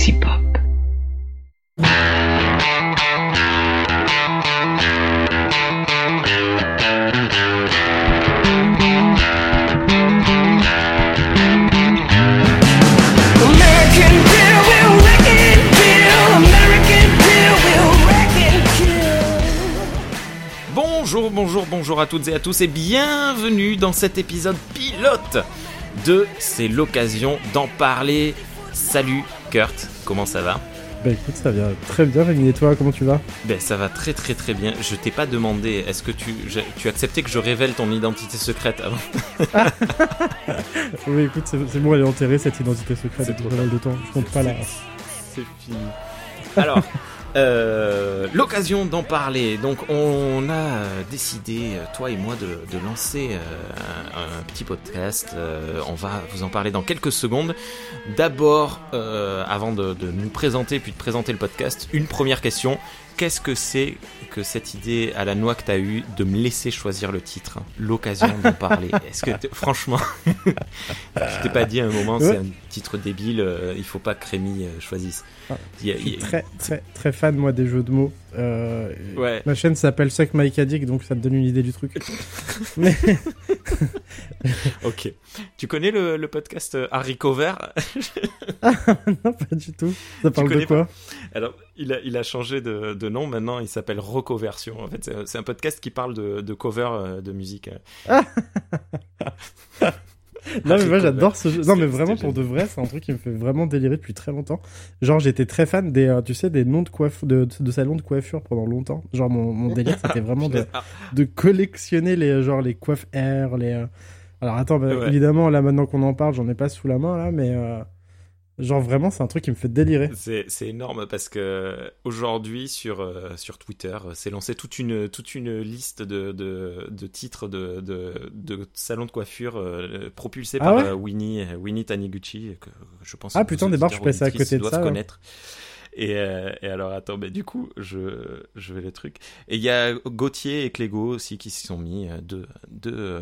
Sexy Pop. American Beer will wreck and kill. American Beer will wreck and kill. Bonjour, bonjour, bonjour à toutes et à tous et bienvenue dans cet épisode pilote de C'est l'occasion d'en parler. Salut Kurt, comment ça va Bah écoute, ça vient très bien, Rémi. Et toi, comment tu vas Ben ça va très très très bien. Je t'ai pas demandé, est-ce que tu, je- tu acceptais que je révèle ton identité secrète avant Oui, écoute, c'est bon, elle est enterrée, cette identité secrète depuis pas mal de temps. Je compte pas là. C'est fini. Alors, euh, l'occasion d'en parler. Donc, on a décidé, toi et moi, de, lancer euh, un, petit podcast. Euh, on va vous en parler dans quelques secondes. D'abord, avant de nous présenter puis de présenter le podcast, une première question. Qu'est-ce que c'est que cette idée à la noix que tu as eue de me laisser choisir le titre hein, L'occasion d'en parler. Est-ce que, franchement, je t'ai pas dit à un moment, c'est un titre débile, euh, il faut pas que Rémi euh, choisisse. Ah, Je suis a- très, très, très fan, moi, des jeux de mots. Euh, Ouais. Ma chaîne s'appelle Suck My Caddick, donc ça te donne une idée du truc. Mais Ok. Tu connais le, le podcast euh, Haricot Vert non, pas du tout. Ça parle de quoi? Alors, il a, il a changé de, de nom. Maintenant, il s'appelle Rocoversion. En fait, c'est un podcast qui parle de, de cover euh, de musique. Non, mais moi, j'adore ce jeu. Non, mais vraiment, pour de vrai, c'est un truc qui me fait vraiment délirer depuis très longtemps. Genre, j'étais très fan des, euh, tu sais, des noms de coiffure, de, de salons de coiffure pendant longtemps. Genre, mon, mon délire, c'était vraiment de, de collectionner les genre les coiffes air les euh, alors attends bah, Ouais. évidemment là maintenant qu'on en parle j'en ai pas sous la main là mais euh, genre vraiment c'est un truc qui me fait délirer C'est énorme parce que aujourd'hui sur euh, sur Twitter euh, s'est lancé toute une toute une liste de de, de titres de, de de salons de coiffure euh, propulsés Ah par ouais euh, Winnie Winnie Taniguchi que je pense Ah, que putain, débarque, auditeurs, je passais à côté de ça, ouais. connaître. Et, euh, et alors attends, mais du coup je je vais le truc. Et il y a Gauthier et Clégo aussi qui s'y sont mis euh, deux deux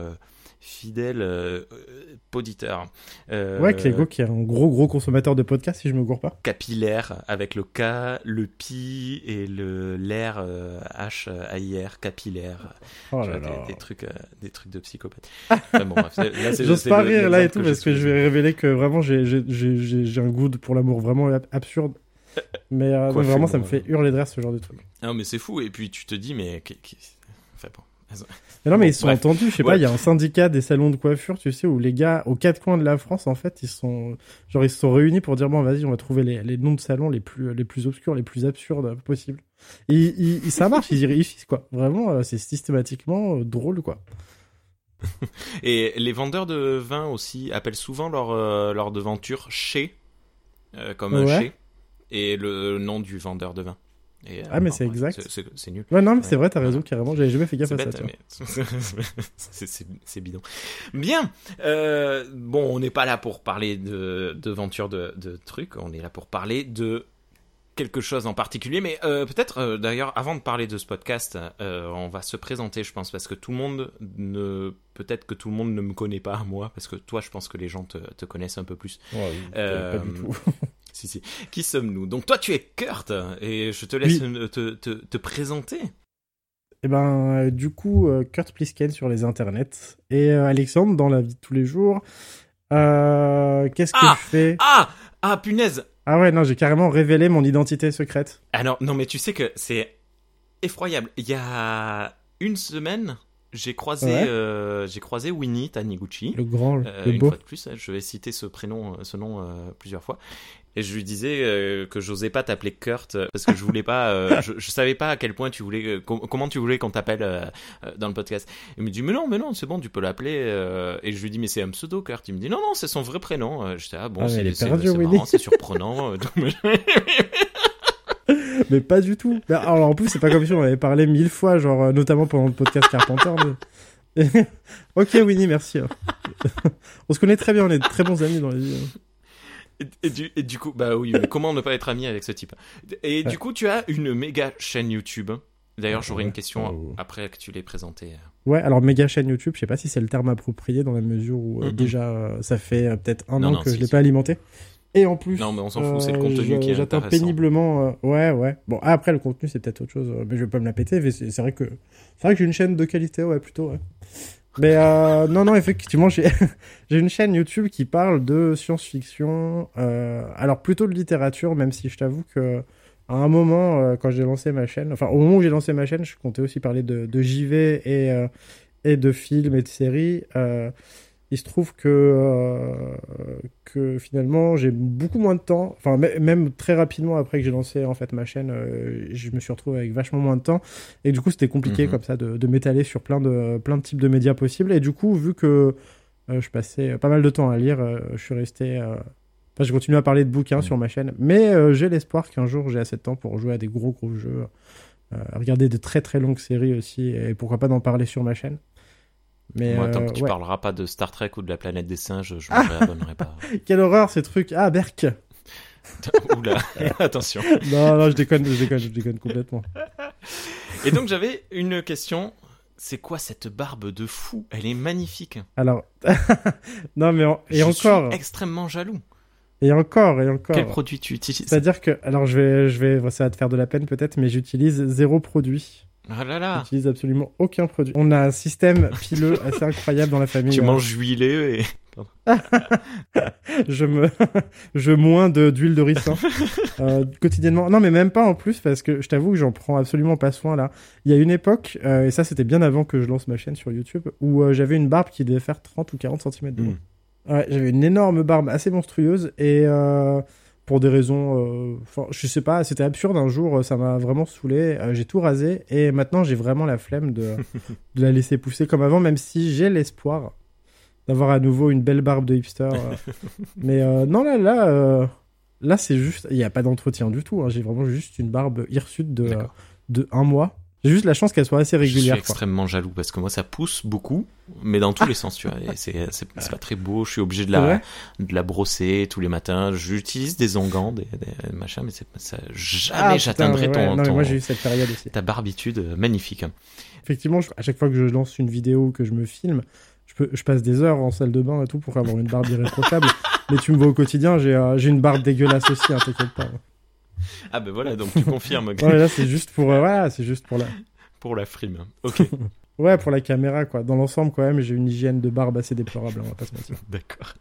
euh, fidèles euh, euh. Euh, ouais Clégo qui est un gros gros consommateur de podcasts si je me gourre pas capillaire avec le K, le pi et le l'air euh, H A I R capillaire. oh là vois, là des, des trucs des trucs de psychopathe. Enfin, bon, j'ose pas le- rire là et tout parce que je vais révéler que vraiment j'ai un goût pour l'amour vraiment ab- absurde mais euh, Quoi, vraiment ça me fait hurler de rire ce genre de truc Non mais c'est fou et puis tu te dis mais enfin bon. Mais non mais ils sont bref. entendus je sais Ouais. pas il y a un syndicat des salons de coiffure tu sais où les gars aux quatre coins de la France en fait ils sont genre ils se sont réunis pour dire bon vas-y on va trouver les, les noms de salons les plus les plus obscurs les plus absurdes possibles et ils- ça marche ils y réussissent quoi vraiment euh, c'est systématiquement euh, drôle quoi Et les vendeurs de vin aussi appellent souvent leur euh, leur devanture chez euh, comme Ouais. chez et le nom du vendeur de vin. Et, euh, Ah, mais c'est exact. c'est- nul. ouais non mais Ouais. c'est vrai t'as raison carrément j'avais jamais fait gaffe à ça bête, toi. mais c'est- bidon. Bien. Euh, bon, on n'est pas là pour parler de d'aventure de, de trucs. On est là pour parler de quelque chose en particulier. Mais euh, peut-être, euh, d'ailleurs, avant de parler de ce podcast, euh, on va se présenter, je pense, parce que tout le monde ne, peut-être que tout le monde ne me connaît pas moi, parce que toi, je pense que les gens te, te connaissent un peu plus. Ouais, Euh, pas du tout Si, si. Qui sommes-nous? Donc toi, tu es Kurt, et je te laisse te, te, te présenter. Et ben, euh, du coup, euh, Kurt Plisken sur les internets et euh, Alexandre dans la vie de tous les jours. Euh, Qu'est-ce que Ah je fais? Ah Ah, punaise Ah ouais, non, j'ai carrément révélé mon identité secrète. Alors, non, mais tu sais que c'est effroyable. Il y a une semaine, j'ai croisé, Ouais. euh, j'ai croisé Winnie Taniguchi. Le grand, Euh, le une beau. fois de plus, je vais citer ce prénom, ce nom euh, plusieurs fois. Et je lui disais euh, que j'osais pas t'appeler Kurt euh, parce que je voulais pas, euh, je, je savais pas à quel point tu voulais, com- comment tu voulais qu'on t'appelle euh, dans le podcast. Il me dit mais non, mais non, c'est bon, tu peux l'appeler. et je lui dis mais c'est un pseudo Kurt. Il me dit non non, c'est son vrai prénom. J'étais ah bon, Ah, c'est c'est- surprenant. Mais pas du tout. Mais alors en plus, c'est pas comme si on avait parlé mille fois, genre notamment pendant le podcast Carpenter. mais- ok, Winnie, merci. hein. on se connaît très bien, on est de très bons amis dans la vie. Et, et du, et du coup, bah oui, mais comment ne pas être ami avec ce type? Et Ouais. du coup, tu as une méga chaîne YouTube. D'ailleurs, j'aurais une question Oh. après que tu l'aies présenté. Ouais, alors méga chaîne YouTube, je sais pas si c'est le terme approprié dans la mesure où euh, déjà euh, ça fait euh, peut-être un Non, an non, que si, je l'ai si. pas alimenté. Et en plus, Non, mais on s'en fout, c'est le contenu qui est J'attends péniblement. ouais, ouais. Bon, après le contenu c'est peut-être autre chose, mais je vais pas me la péter. c'est vrai que c'est vrai que j'ai une chaîne de qualité, ouais, plutôt. Ouais. Mais euh, non, non, effectivement, j'ai une chaîne YouTube qui parle de science-fiction. euh, alors plutôt de littérature, même si je t'avoue que à un moment, euh, quand j'ai lancé ma chaîne, enfin au moment où j'ai lancé ma chaîne, je comptais aussi parler de, de JV et euh, et de films et de séries. Il se trouve que, euh, que finalement j'ai beaucoup moins de temps, enfin mê- même très rapidement après que j'ai lancé en fait ma chaîne, euh, je me suis retrouvé avec vachement moins de temps et du coup c'était compliqué Mhm. comme ça de, de m'étaler sur plein de plein de types de médias possibles et du coup vu que euh, je passais pas mal de temps à lire, je suis resté, enfin je continue à parler de bouquins Mhm. sur ma chaîne, mais j'ai l'espoir qu'un jour j'ai assez de temps pour jouer à des gros gros jeux, regarder de très très longues séries aussi et pourquoi pas d'en parler sur ma chaîne. Mais Moi, tant euh, que tu ouais. parleras pas de Star Trek ou de la planète des singes, je me réabonnerai pas. Quelle horreur ces trucs. Ah, Berk Oula, attention. Non, non, je déconne, je déconne, je déconne complètement. Et donc j'avais une question. C'est quoi cette barbe de fou? Elle est magnifique. Alors, non, mais en- et Je encore, suis extrêmement jaloux. et encore, et encore. Quel produit tu utilises? C'est-à-dire que, alors je vais, je vais, ça va te faire de la peine peut-être, mais j'utilise zéro produit. Ah là là. J'utilise absolument aucun produit. On a un système pileux assez incroyable dans la famille. Tu hein. manges huilé et je me je moins de d'huile de ricin euh, quotidiennement non mais même pas en plus parce que je t'avoue que j'en prends absolument pas soin là il y a une époque euh, et ça c'était bien avant que je lance ma chaîne sur YouTube où euh, j'avais une barbe qui devait faire 30 ou 40 cm de long Mm. ouais j'avais une énorme barbe assez monstrueuse et euh, pour des raisons euh, je sais pas c'était absurde un jour ça m'a vraiment saoulé euh, j'ai tout rasé et maintenant j'ai vraiment la flemme de de la laisser pousser comme avant même si j'ai l'espoir d'avoir à nouveau une belle barbe de hipster. euh. Mais non, là, là, là c'est juste, il n'y a pas d'entretien du tout. hein. J'ai vraiment juste une barbe hirsute de un mois. J'ai juste la chance qu'elle soit assez Je suis régulière. quoi. extrêmement jaloux parce que moi ça pousse beaucoup, mais dans tous les sens, tu vois. et C'est pas très beau. Je suis obligé de la de la brosser tous les matins. J'utilise des onguents, des, des machins, mais c'est ça. Jamais Ah, putain, j'atteindrai ouais, ton, Non, ton- moi j'ai eu cette période aussi. ta barbitude euh, magnifique. Effectivement, je- à chaque fois que je lance une vidéo ou que je me filme, je, peux, je passe des heures en salle de bain et tout pour avoir une barbe irréprochable. mais tu me vois au quotidien, j'ai euh, j'ai une barbe dégueulasse aussi, hein, t'inquiète pas. Ah ben voilà, donc tu confirmes Ouais, là c'est juste pour, euh, voilà, c'est juste pour la, pour la frime. Ok, ouais, pour la caméra quoi. Dans l'ensemble quand même, j'ai une hygiène de barbe assez déplorable, on va pas se mentir. d'accord.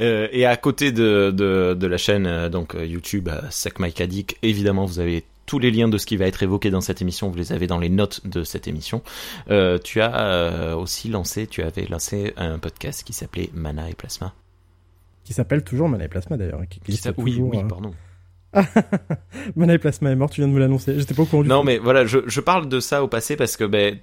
Euh, et à côté de, de, de la chaîne euh, donc YouTube Sec Mike Addict, évidemment vous avez tous les liens de ce qui va être évoqué dans cette émission, vous les avez dans les notes de cette émission. Euh, tu as aussi lancé, tu avais lancé un podcast qui s'appelait Mana et Plasma. Qui s'appelle toujours Mana et Plasma d'ailleurs. Qui, qui Qui existe s'a- oui, oui, pardon. Mana et Plasma est mort, tu viens de me l'annoncer. J'étais pas au courant du Non, mais voilà, je, je parle de ça au passé parce que ben,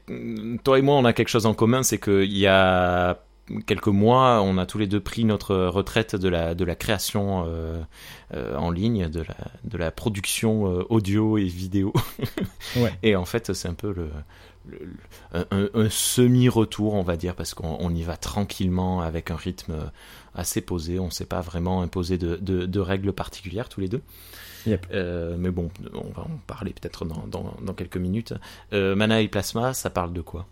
toi et moi, on a quelque chose en commun, c'est qu'il y a quelques mois, on a tous les deux pris notre retraite de la, de la création euh, euh, en ligne, de la, de la production euh, audio et vidéo. Ouais. Et en fait, c'est un peu le, le- le- un, semi-retour, on va dire, parce qu'on on y va tranquillement avec un rythme assez posé. On ne s'est pas vraiment imposé de, de, de règles particulières tous les deux. Yep. Euh, mais bon, on va en parler peut-être dans, dans, dans quelques minutes. Euh, Mana et Plasma, ça parle de quoi?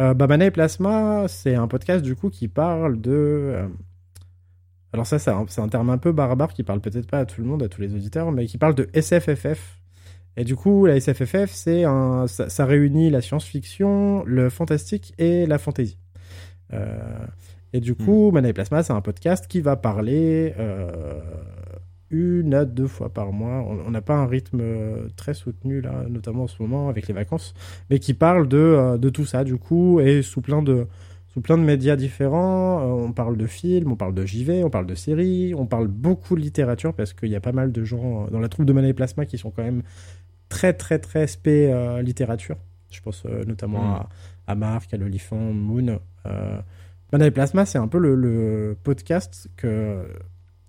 Euh, bah, Mana et Plasma, c'est un podcast du coup qui parle de. euh, Alors, ça, c'est un, terme un peu barbare qui parle peut-être pas à tout le monde, à tous les auditeurs, mais qui parle de SFFF. Et du coup, la SFFF, c'est un, ça, ça réunit la science-fiction, le fantastique et la fantasy. Euh, et du coup, Mana et Plasma, c'est un podcast qui va parler euh, une à deux fois par mois. On n'a pas un rythme euh, très soutenu là, notamment en ce moment avec les vacances, mais qui parle de, euh, de tout ça du coup et sous plein de sous plein de médias différents. Euh, on parle de films, on parle de JV, on parle de séries, on parle beaucoup de littérature parce qu'il y a pas mal de gens dans la troupe de Mana et Plasma qui sont quand même très très très spé euh, littérature. Je pense euh, notamment Mm. à, à Marc, à l'Olifant, Moon. Euh, Mana et Plasma, c'est un peu le, le podcast que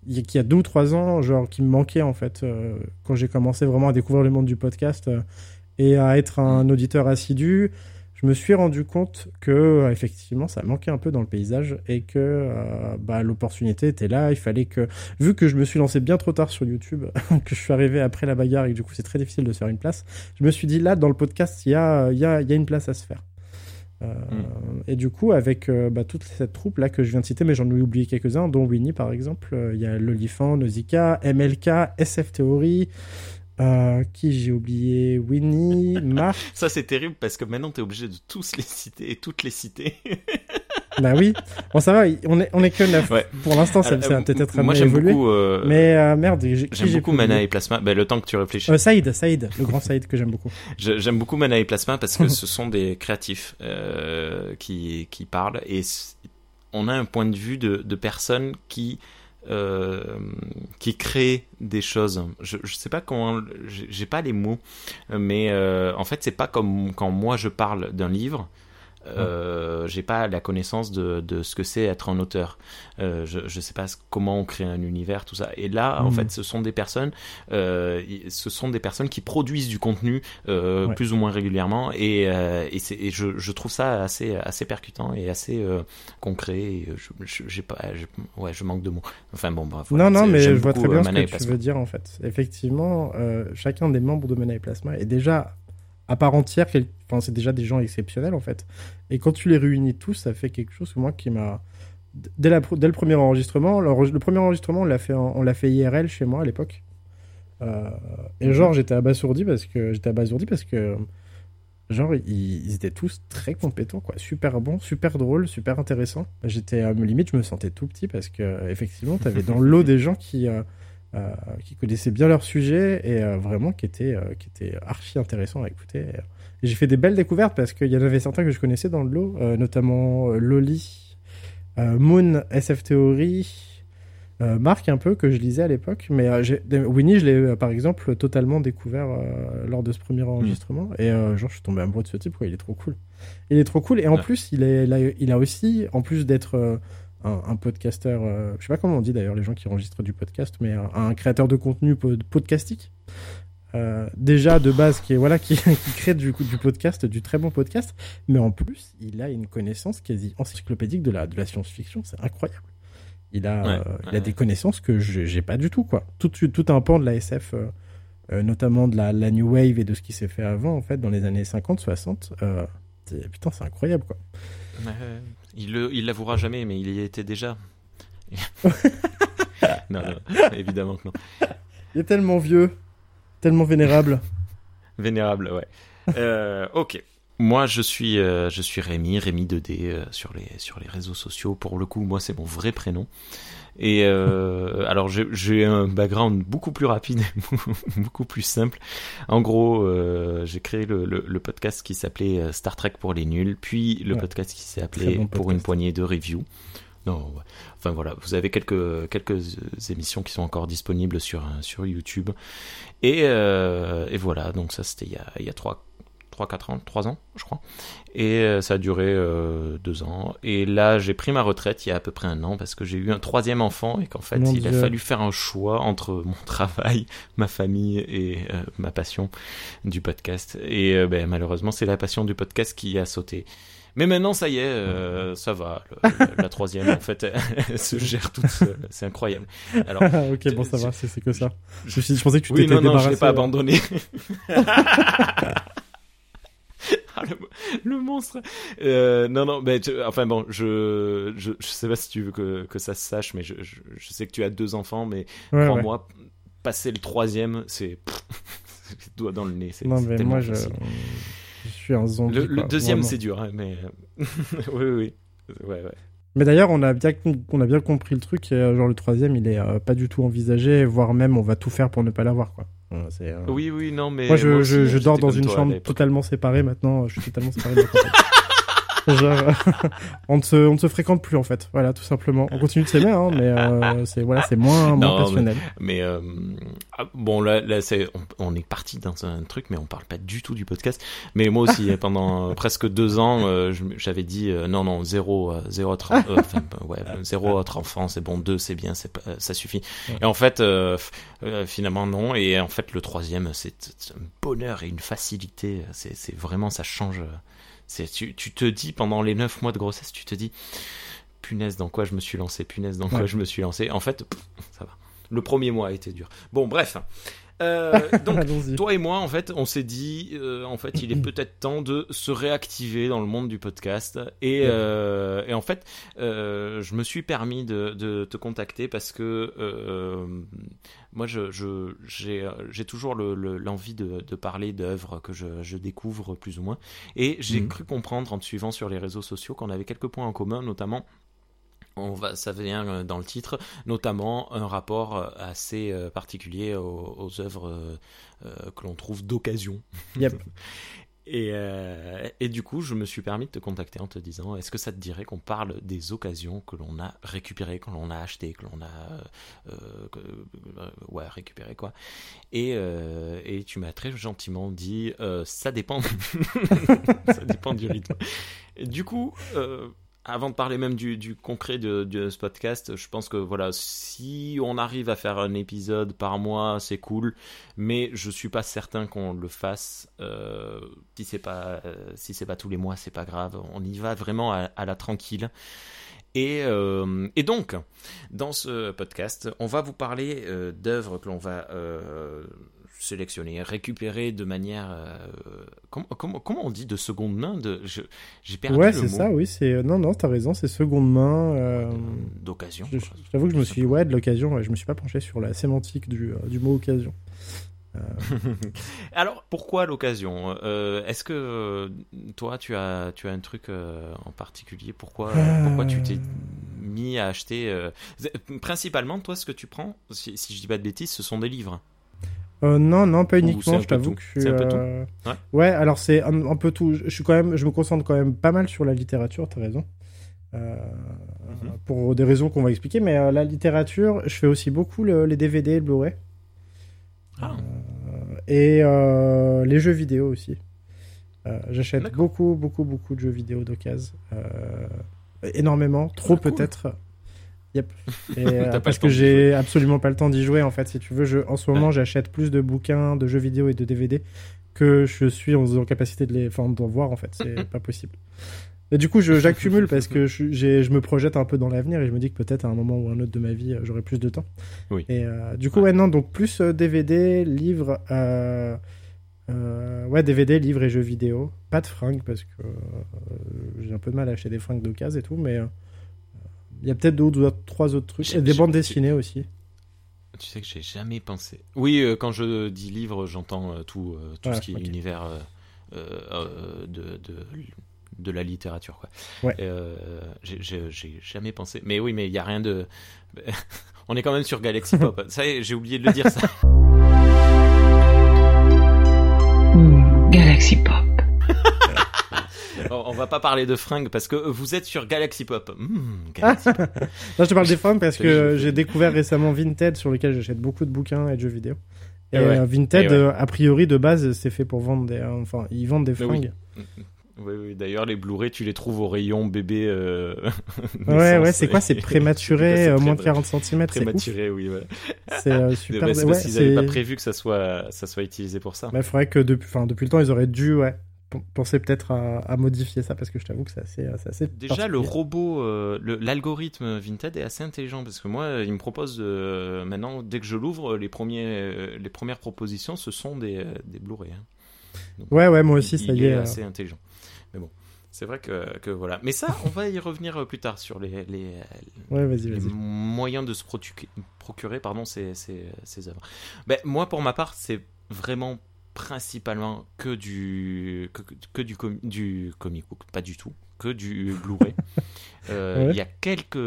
il y a- deux ou trois ans, genre qui me manquait en fait euh, quand j'ai commencé vraiment à découvrir le monde du podcast euh, et à être un auditeur assidu. Je me suis rendu compte que euh, effectivement ça manquait un peu dans le paysage et que euh, bah, l'opportunité était là. Il fallait que, vu que je me suis lancé bien trop tard sur YouTube, que je suis arrivé après la bagarre et que du coup c'est très difficile de se faire une place, je me suis dit là dans le podcast il y a, il y a, il y a une place à se faire. Euh, Mm. Et du coup, avec euh, bah, toute cette troupe là que je viens de citer, mais j'en ai oublié quelques-uns, dont Winnie par exemple, euh, il y a Lolifant, Nausicaa, MLK, SF Theory, qui j'ai oublié, Winnie, Marc. Ça, c'est terrible parce que maintenant, t'es obligé de tous les citer et toutes les citer. bah oui, bon ça va, on est, on est que neuf. Ouais. Pour l'instant, ça, Alors, ça va peut-être Moi, amener à j'aime beaucoup. euh, Mais euh, merde, J'aime j'ai beaucoup Mana et Plasma. Ben, le temps que tu réfléchis. Euh, Saïd, Saïd, le grand Saïd que j'aime beaucoup. J'aime beaucoup Mana et Plasma parce que ce sont des créatifs euh, qui, qui parlent et on a un point de vue de, de personnes qui qui créent des choses. Je, je sais pas comment, j'ai pas les mots, mais en fait c'est pas comme quand moi je parle d'un livre. Euh, j'ai pas la connaissance de, de ce que c'est être un auteur. Euh, je, je sais pas comment on crée un univers, tout ça. Et là, en Mhm. fait, ce sont des personnes, euh, ce sont des personnes qui produisent du contenu euh, Ouais. plus ou moins régulièrement, et, euh, et, c'est- et je, je trouve ça assez assez percutant et assez euh, concret. Et je, je- j'ai pas, ouais, je manque de mots. Enfin bon, bref. voilà, non, non, mais je vois très bien ce que tu veux dire en fait. Effectivement, euh, chacun des membres de Mana et Plasma est déjà à part entière, enfin, c'est déjà des gens exceptionnels en fait. Et quand tu les réunis tous, ça fait quelque chose moi qui m'a dès, le premier enregistrement, le premier enregistrement, on l'a fait, on l'a fait IRL chez moi à l'époque. Euh, et genre, j'étais abasourdi parce que j'étais abasourdi parce que genre ils, étaient tous très compétents quoi, super bons, super drôles, super intéressants. J'étais à limite, je me sentais tout petit parce que effectivement, t'avais dans le lot des gens qui euh, euh, qui connaissaient bien leur sujet et euh, vraiment qui étaient euh, qui étaient archi intéressants à écouter. Et j'ai fait des belles découvertes parce qu'il y en avait certains que je connaissais dans le lot, euh, notamment euh, Loli, euh, Moon, SF Theory, euh, Marc un peu que je lisais à l'époque, mais euh, Winnie je l'ai euh, par exemple totalement découvert euh, lors de ce premier enregistrement et euh, genre je suis tombé amoureux de ce type quoi, il est trop cool. Il est trop cool et en Ouais. plus il est il a, il a aussi en plus d'être euh, un, un podcasteur, euh, je sais pas comment on dit d'ailleurs les gens qui enregistrent du podcast, mais un, un créateur de contenu pod- podcastique. Euh, déjà de base qui est voilà qui, qui crée du, du podcast du très bon podcast. Mais en plus il a une connaissance quasi encyclopédique de la de la science-fiction. C'est incroyable. Il a Ouais, euh, il a des connaissances que je j'ai pas du tout quoi. Tout tout un pan de la SF euh, notamment de la, la new wave et de ce qui s'est fait avant en fait dans les années 50 60 euh, c'est- putain c'est incroyable quoi il le, il l'avouera jamais, mais il y était déjà. non, non, évidemment que non. il est tellement vieux tellement vénérable Vénérable, ouais. Euh, ok. Moi, je suis, euh, je suis Rémi, Rémi 2D euh, sur les sur les réseaux sociaux. Pour le coup, moi, c'est mon vrai prénom. Et euh, alors, j'ai- un background beaucoup plus rapide, beaucoup plus simple. En gros, j'ai créé le, le, le podcast qui s'appelait Star Trek pour les nuls, puis le Ouais. podcast qui s'est appelé bon Pour une poignée de reviews. Non, ouais. enfin voilà, vous avez quelques quelques émissions qui sont encore disponibles sur sur YouTube. Et, et voilà, donc ça c'était il y a, il y a 3, 3, 4 ans, 3 ans, je crois. Et euh, ça a duré euh, 2 ans. Et là, j'ai pris ma retraite il y a à peu près un an parce que j'ai eu un troisième enfant et qu'en fait, Mon il a fallu faire un choix entre mon travail, ma famille et euh, ma passion du podcast. Et euh, ben, malheureusement, c'est la passion du podcast qui a sauté. Mais maintenant, ça y est, euh, ça va. Le- la troisième, en fait, elle se gère toute seule. C'est incroyable. Alors, ok bon ça va c'est que ça je- pensais que tu oui, t'étais non, non, débarrassé je l'ai pas euh, abandonné. Le, le monstre. Euh, non, non, mais tu- enfin bon, je, je, je sais pas si tu veux que, que ça se sache, mais je, je, je sais que tu as deux enfants, mais ouais, ouais. crois-moi, passer le troisième, c'est doigt dans le nez. non mais moi je, je suis un zombie Le, le deuxième, c'est dur, hein, mais oui, oui, oui. Ouais, ouais. Mais d'ailleurs, on a bien on a bien compris le truc. et, euh, genre le troisième, il est euh, pas du tout envisagé, voire même on va tout faire pour ne pas l'avoir quoi. Euh, euh, Oui, oui, non, mais Moi, je, aussi, je, je j'étais dors dans une chambre totalement séparée maintenant. Je suis totalement séparé de. Genre, on ne se, on ne se fréquente plus en fait. Voilà, tout simplement. On continue de s'aimer, hein, mais euh, c'est voilà, c'est moins, moins Non, mais- passionnel. Mais euh, ah, bon, là, là c'est, on, on est parti dans un truc, mais on parle pas du tout du podcast. Mais moi aussi, pendant euh, presque deux ans, euh, j'avais dit euh, non, non, zéro, euh, zéro autre, euh, enfin, ouais, zéro autre enfant, c'est bon, deux, c'est bien, c'est euh, ça suffit. Ouais. Et en fait, euh, euh, finalement non. Et en fait, le troisième, c'est un bonheur et une facilité. C'est, c'est vraiment, ça change. Tu, tu te dis pendant les neuf mois de grossesse, tu te dis punaise dans quoi je me suis lancé, punaise dans quoi je me suis lancé. En fait, pff, ça va. Le premier mois a été dur. Bon, bref. Euh, donc, toi et moi, en fait, on s'est dit, euh, en fait, il est peut-être temps de se réactiver dans le monde du podcast. Et, euh, et en fait, je me suis permis de, de te contacter parce que moi, je, je, j'ai, toujours le, le- l'envie de, de parler d'œuvres que je, je découvre plus ou moins. Et j'ai Mhm. cru comprendre en te suivant sur les réseaux sociaux qu'on avait quelques points en commun, notamment. On va, ça vient euh, dans le titre, notamment un rapport euh, assez euh, particulier aux, aux œuvres que l'on trouve d'occasion. Yep. Et, euh, et du coup, je me suis permis de te contacter en te disant est-ce que ça te dirait qu'on parle des occasions que l'on a récupérées, que l'on a achetées, que l'on a. euh, que- euh, ouais, récupérées quoi. Et, et tu m'as très gentiment dit ça dépend. ça dépend du rythme. Et du coup. Avant de parler même du, concret de, ce podcast, je pense que voilà, si on arrive à faire un épisode par mois, c'est cool, mais je suis pas certain qu'on le fasse. Euh, si c'est pas, euh, si c'est pas tous les mois, c'est pas grave. On y va vraiment à, la tranquille. Et, euh, et donc, dans ce podcast, on va vous parler d'œuvres que l'on va sélectionner, récupérer de manière, euh, comment, comment, comment on dit de seconde main de, je- J'ai perdu Ouais, le c'est mot. ça, oui. c'est Non, non, t'as raison, c'est seconde main. euh, d'occasion. J'avoue que je me suis, ouais, de l'occasion, ouais, je me suis pas penché sur la sémantique du, euh, du mot occasion. Alors, pourquoi l'occasion? Euh, Est-ce que toi, tu as, tu as un truc euh, en particulier? Pourquoi, pourquoi tu t'es mis à acheter Principalement, toi, ce que tu prends, si, si je dis pas de bêtises, ce sont des livres. Euh, non, non, pas uniquement, je t'avoue que je suis. C'est un peu tout euh, Ouais. alors c'est un, un peu tout. Je je suis quand même, je me concentre quand même pas mal sur la littérature, t'as raison. Euh, Mhm. Pour des raisons qu'on va expliquer, mais euh, la littérature, je fais aussi beaucoup le- les DVD et le Blu-ray. Ah. Et les jeux vidéo aussi. J'achète beaucoup, beaucoup, beaucoup de jeux vidéo d'occasion. Énormément, trop Ah, cool. peut-être. Yep. Et, euh, parce que j'ai absolument pas le temps d'y jouer en fait. Si tu veux, je, en ce moment, j'achète plus de bouquins, de jeux vidéo et de DVD que je suis en, en capacité de les, enfin, d'en voir en fait. C'est pas possible. Et du coup, j'accumule parce que je, me projette un peu dans l'avenir et je me dis que peut-être à un moment ou un autre de ma vie, euh, j'aurai plus de temps. Oui. Et euh, du coup, ouais, non, donc plus DVD, livres, euh, euh, ouais, DVD, livres et jeux vidéo. Pas de fringues parce que j'ai un peu de mal à acheter des fringues d'occasion et tout, mais il y a peut-être d'autres, d'autres- trois autres trucs. Et des bandes dessinées aussi. Tu sais que j'ai jamais pensé. Oui, euh, quand je dis livre, j'entends euh, tout, euh, tout Ouais, ce qui est univers euh, euh, euh, de, de, de la littérature. Quoi. Ouais. Euh, j'ai- jamais pensé. Mais oui, mais il n'y a rien de. On est quand même sur Galaxy Pop. Ça y est, j'ai oublié de le dire ça. Hmm, Galaxy Pop. On va pas parler de fringues parce que vous êtes sur Galaxy Pop. Galaxy Pop. Là, je te parle des fringues parce que j'ai découvert récemment Vinted sur lequel j'achète beaucoup de bouquins et de jeux vidéo. Et, Et ouais. euh, Vinted, Et ouais. euh, a priori, de base, c'est fait pour vendre des. euh, Enfin, ils vendent des oui. fringues. Oui, oui. D'ailleurs, les Blu-ray, tu les trouves au rayon bébé. euh, Ouais, ouais, c'est quoi? C'est prématuré, euh, moins de 40 cm, ouf. Prématuré, oui. Voilà. C'est euh, Ouais, super. c'est ouais, parce qu'ils n'avaient pas prévu que ça soit, ça soit utilisé pour ça. Bah, faudrait que depuis, enfin, depuis le temps, ils auraient dû, ouais, penser peut-être à, à modifier ça parce que je t'avoue que c'est assez, c'est assez. Déjà, le robot, euh, l'algorithme Vinted est assez intelligent parce que moi, il me propose euh, maintenant, dès que je l'ouvre, les, premiers, euh, les premières propositions, ce sont des, euh, des Blu-ray. hein. Ouais, ouais, moi aussi, il, ça il y est. euh, assez intelligent. Mais bon, c'est vrai que, que voilà. Mais ça, on va y revenir euh, plus tard sur les, les, Ouais, moyens de se procu- procurer pardon, ces, ces, ces œuvres. Ben, moi, pour ma part, c'est vraiment principalement que du que, que du, com- du comic book, pas du tout, que du Blu-ray. Euh, Il Ouais. y a quelques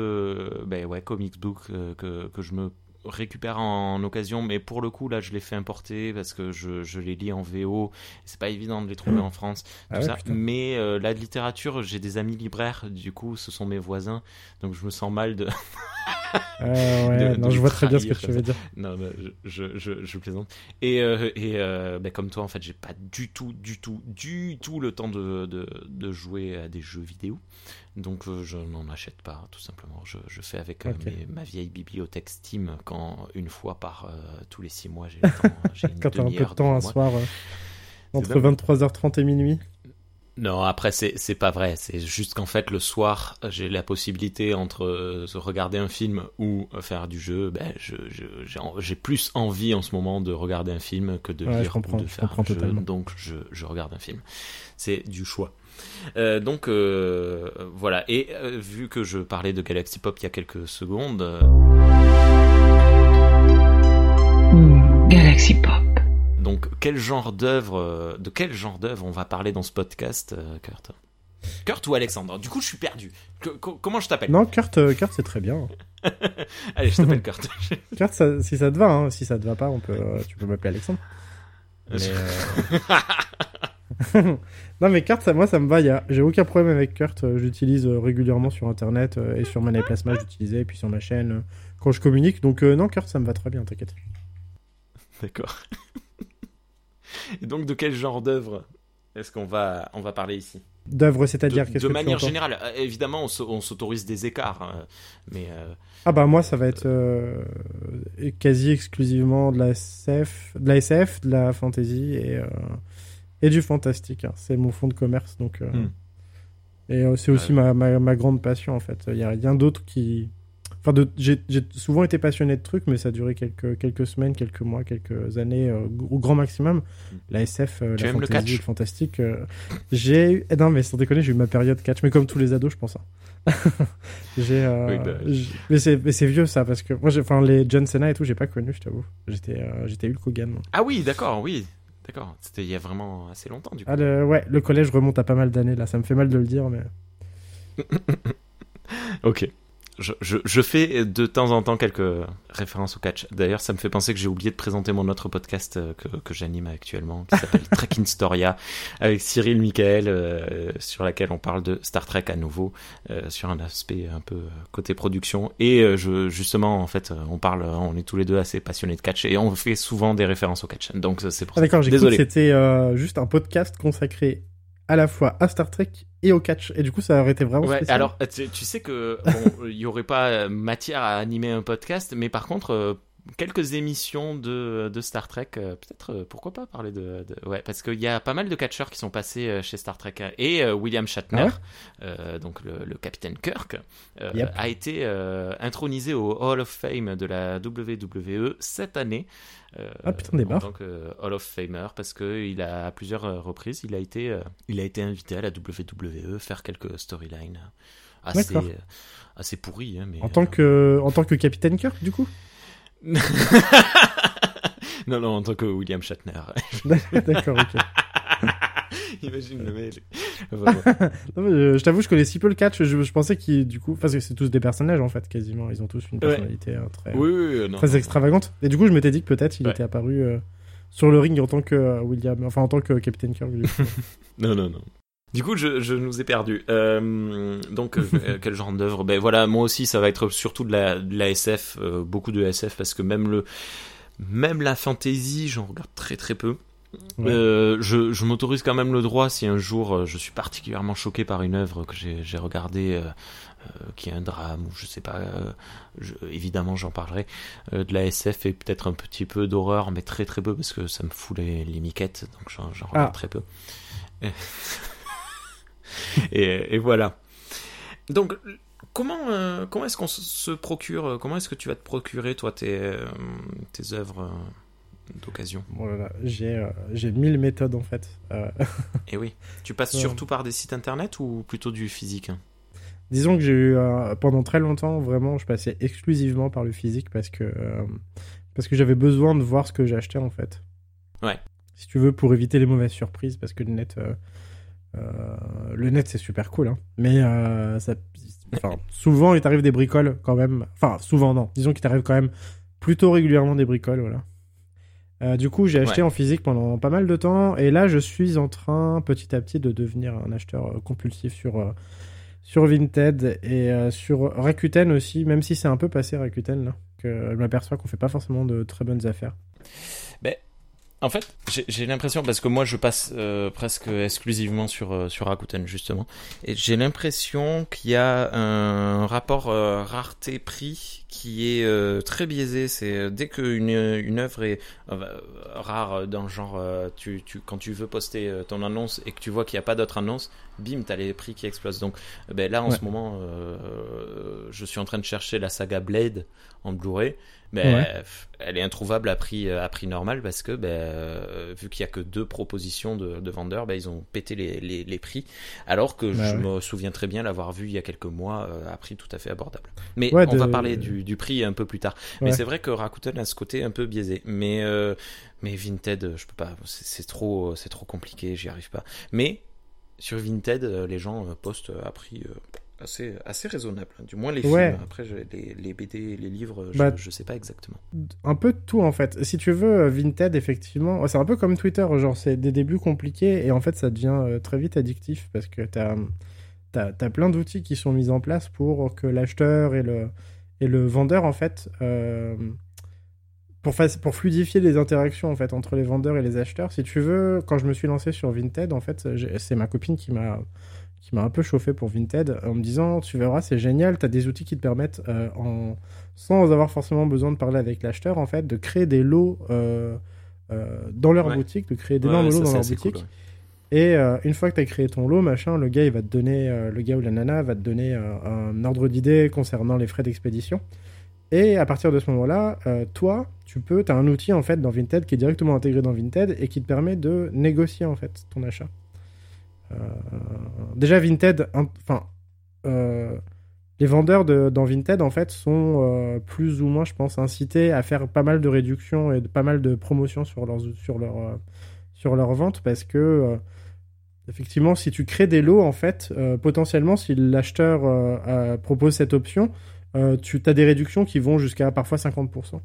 ben, ouais, comic book euh, que, que je me récupère en occasion, mais pour le coup, là, je les fais importer parce que je, je les lis en VO. C'est pas évident de les trouver en France, tout Ah ouais, ça. putain. Mais euh, la littérature, j'ai des amis libraires, du coup, ce sont mes voisins, donc je me sens mal de, Euh, ouais, de- de non, je vois très bien ce que tu veux dire. non, non, je, je, je, je plaisante. Et, euh, et euh, ben, comme toi, en fait, j'ai pas du tout, du tout, du tout le temps de, de, de jouer à des jeux vidéo. Donc, euh, je n'en achète pas, tout simplement. Je, je fais avec euh, mes- ma vieille bibliothèque Steam quand une fois par euh, tous les six mois, j'ai le temps. Quand t'as un peu de temps un soir, euh, entre dingue. 23h30 et minuit? Non, après c'est pas vrai. C'est juste qu'en fait le soir j'ai la possibilité entre euh, regarder un film ou euh, faire du jeu. Ben j'ai plus envie en ce moment de regarder un film que de Ouais, je lire comprends, ou de je faire un jeu. Donc je je regarde un film. C'est du choix. Euh, donc euh, voilà. Et euh, vu que je parlais de Galaxy Pop il y a quelques secondes, Hmm, Galaxy Pop. donc quel genre d'œuvre, de quel genre d'œuvre on va parler dans ce podcast, Kurt Kurt ou Alexandre? Du coup je suis perdu. Que- comment je t'appelle? Non, Kurt, euh, Kurt c'est très bien. Allez, je t'appelle Kurt. Kurt, ça- si ça te va, hein. si ça te va pas, on peut, tu peux m'appeler Alexandre. Mais, euh, non mais Kurt, ça, moi ça me va. a- J'ai aucun problème avec Kurt. euh, J'utilise euh, régulièrement sur Internet euh, et sur Money Plasma, j'utilisais, et puis sur ma chaîne quand je communique. Donc euh, non, Kurt, ça me va très bien, t'inquiète. D'accord. Et donc, de quel genre d'œuvre est-ce qu'on va, on va parler ici? D'œuvre, De, c'est-à-dire qu'est-ce de que manière générale, évidemment, on s'autorise des écarts, hein, mais euh, Ah bah moi ça va être euh, quasi exclusivement de la SF, de la SF, de la fantasy et et du fantastique. hein. C'est mon fond de commerce donc. euh, Hmm. Et euh, c'est aussi ma, ma, ma grande passion en fait. Il y a rien d'autre qui. Enfin, de... j'ai souvent été passionné de trucs, mais ça a duré quelques, quelques semaines, quelques mois, quelques années euh, au grand maximum. La SF, euh, la le fantasy, catch? le fantastique. euh, J'ai eu. eh Non, mais sans déconner, j'ai eu ma période catch, mais comme tous les ados, je pense. hein. j'ai. Oui, bah, Mais c'est vieux ça, parce que moi, enfin, les John Cena et tout, j'ai pas connu, je t'avoue. J'étais j'étais Hulk Hogan. moi. ah oui, d'accord, oui, d'accord. C'était il y a vraiment assez longtemps du coup. Ah, le... ouais, le collège remonte à pas mal d'années là, ça me fait mal de le dire, mais. Ok. Je, je, je fais de temps en temps quelques références au catch. D'ailleurs, ça me fait penser que j'ai oublié de présenter mon autre podcast euh, que, que j'anime actuellement, qui s'appelle Trek in Storia, avec Cyril Michael, euh, sur laquelle on parle de Star Trek à nouveau, euh, sur un aspect un peu euh, côté production. Et euh, je, justement, en fait, on parle, on est tous les deux assez passionnés de catch et on fait souvent des références au catch. Donc c'est pour Ah ça. d'accord, j'ai Désolé. c'était euh, juste un podcast consacré à la fois à Star Trek et au catch. Et du coup, ça aurait été vraiment Ouais, spécial. alors tu, tu sais que bon, il y aurait pas euh, matière à animer un podcast, mais par contre euh, quelques émissions de, de Star Trek, euh, peut-être euh, pourquoi pas parler de, de- ouais parce qu'il y a pas mal de catcheurs qui sont passés euh, chez Star Trek et euh, William Shatner, Ah euh, donc le, le capitaine Kirk, euh, Yep. a été intronisé au Hall of Fame de la WWE cette année. Ah, putain, en tant que Hall of Famer parce que il a à plusieurs reprises il a été il a été invité à la WWE faire quelques storylines assez assez pourries hein, mais En tant que, en tant que Capitaine Kirk, du coup? Non non en tant que William Shatner D'accord, ok. imagine le. Non, mais, euh, je t'avoue, je connais si peu le catch. Je, je pensais qu'ils, du coup, parce que c'est tous des personnages en fait, quasiment. Ils ont tous une personnalité euh, très, oui oui oui, non, très non. extravagante. Et du coup, je m'étais dit que peut-être il Ouais. était apparu euh, sur le ring en tant que euh, William, enfin en tant que Capitaine Kirk. Non, non, non. Du coup, je, je nous ai perdu. Euh, donc, euh, quel genre d'œuvre? Ben voilà, moi aussi, ça va être surtout de la, de la SF, euh, beaucoup de SF, parce que même le, même la fantasy, j'en regarde très très peu. Ouais. Euh, je je m'autorise quand même le droit si un jour euh, je suis particulièrement choqué par une œuvre que j'ai regardée, qui est un drame ou je sais pas. euh, je- évidemment, j'en parlerai. Euh, de la SF et peut-être un petit peu d'horreur, mais très très peu parce que ça me fout les, les miquettes, donc j'en j'en regarde Ah. très peu. Et, et voilà. Donc, comment, euh, comment est-ce qu'on se- procure, euh, comment est-ce que tu vas te procurer, toi, tes, euh, tes œuvres d'occasion? Voilà, j'ai, euh, j'ai mille méthodes en fait. Et oui, tu passes Ouais. surtout par des sites internet ou plutôt du physique? Disons que j'ai eu pendant très longtemps vraiment je passais exclusivement par le physique parce que parce que j'avais besoin de voir ce que j'achetais en fait. Ouais. Si tu veux pour éviter les mauvaises surprises parce que le net le net c'est super cool hein. Mais euh, ça enfin souvent il t'arrive des bricoles quand même. Enfin souvent non, disons qu'il t'arrive quand même plutôt régulièrement des bricoles voilà. Euh, du coup, j'ai acheté Ouais. en physique pendant pas mal de temps, et là, je suis en train, petit à petit, de devenir un acheteur euh, compulsif sur, euh, sur Vinted et euh, sur Rakuten aussi, même si c'est un peu passé Rakuten là, que je m'aperçois qu'on fait pas forcément de très bonnes affaires. En fait, j'ai- l'impression, parce que moi je passe euh, presque exclusivement sur, euh, sur Rakuten justement, et j'ai l'impression qu'il y a un rapport euh, rareté-prix qui est très biaisé. C'est dès qu'une une œuvre est rare dans le genre, tu, tu, quand tu veux poster ton annonce et que tu vois qu'il n'y a pas d'autre annonce, bim, t'as les prix qui explosent. Donc ben, là en Ouais. ce moment, je suis en train de chercher la saga Blade en Blu-ray. Ben, Ouais. elle est introuvable à prix, à prix normal parce que ben, euh, vu qu'il y a que deux propositions de, de vendeurs, ben, ils ont pété les, les, les prix. Alors que Bah je ouais. me souviens très bien l'avoir vu il y a quelques mois euh, à prix tout à fait abordable. Mais Ouais, on de- va parler du, du prix un peu plus tard. Mais c'est vrai que Rakuten a ce côté un peu biaisé. Mais euh, mais Vinted, je peux pas. C'est trop, compliqué. J'y arrive pas. Mais sur Vinted, euh, les gens euh, postent à prix euh, assez assez raisonnable. Du moins les Ouais. films. Après les, les BD, les livres, je, Bah, je sais pas exactement. un peu de tout en fait. Si tu veux, euh, Vinted, effectivement, c'est un peu comme Twitter, genre c'est des débuts compliqués et en fait ça devient euh, très vite addictif parce que t'as as, as plein d'outils qui sont mis en place pour que l'acheteur et le, et le vendeur en fait, euh, pour, pour fluidifier les interactions en fait entre les vendeurs et les acheteurs. Si tu veux, quand je me suis lancé sur Vinted, en fait, c'est ma copine qui m'a qui m'a un peu chauffé pour Vinted en me disant tu verras c'est génial t'as des outils qui te permettent euh, en sans avoir forcément besoin de parler avec l'acheteur en fait de créer des lots euh, euh, dans leur Ouais. boutique de créer d'énormes ça, lots dans leur boutique cool, ouais. et une fois que tu as créé ton lot, machin, le gars, il va te donner, le gars ou la nana va te donner un ordre d'idée concernant les frais d'expédition. Et à partir de ce moment-là, toi, tu peux, tu as un outil en fait dans Vinted qui est directement intégré dans Vinted et qui te permet de négocier en fait ton achat. Euh, déjà Vinted, enfin, euh, les vendeurs de, dans Vinted en fait sont euh, plus ou moins, je pense, incités à faire pas mal de réductions et de, pas mal de promotions sur leurs sur leur euh, sur leur vente parce que effectivement, si tu crées des lots, en fait, euh, potentiellement, si l'acheteur euh, propose cette option, euh, tu as des réductions qui vont jusqu'à parfois 50%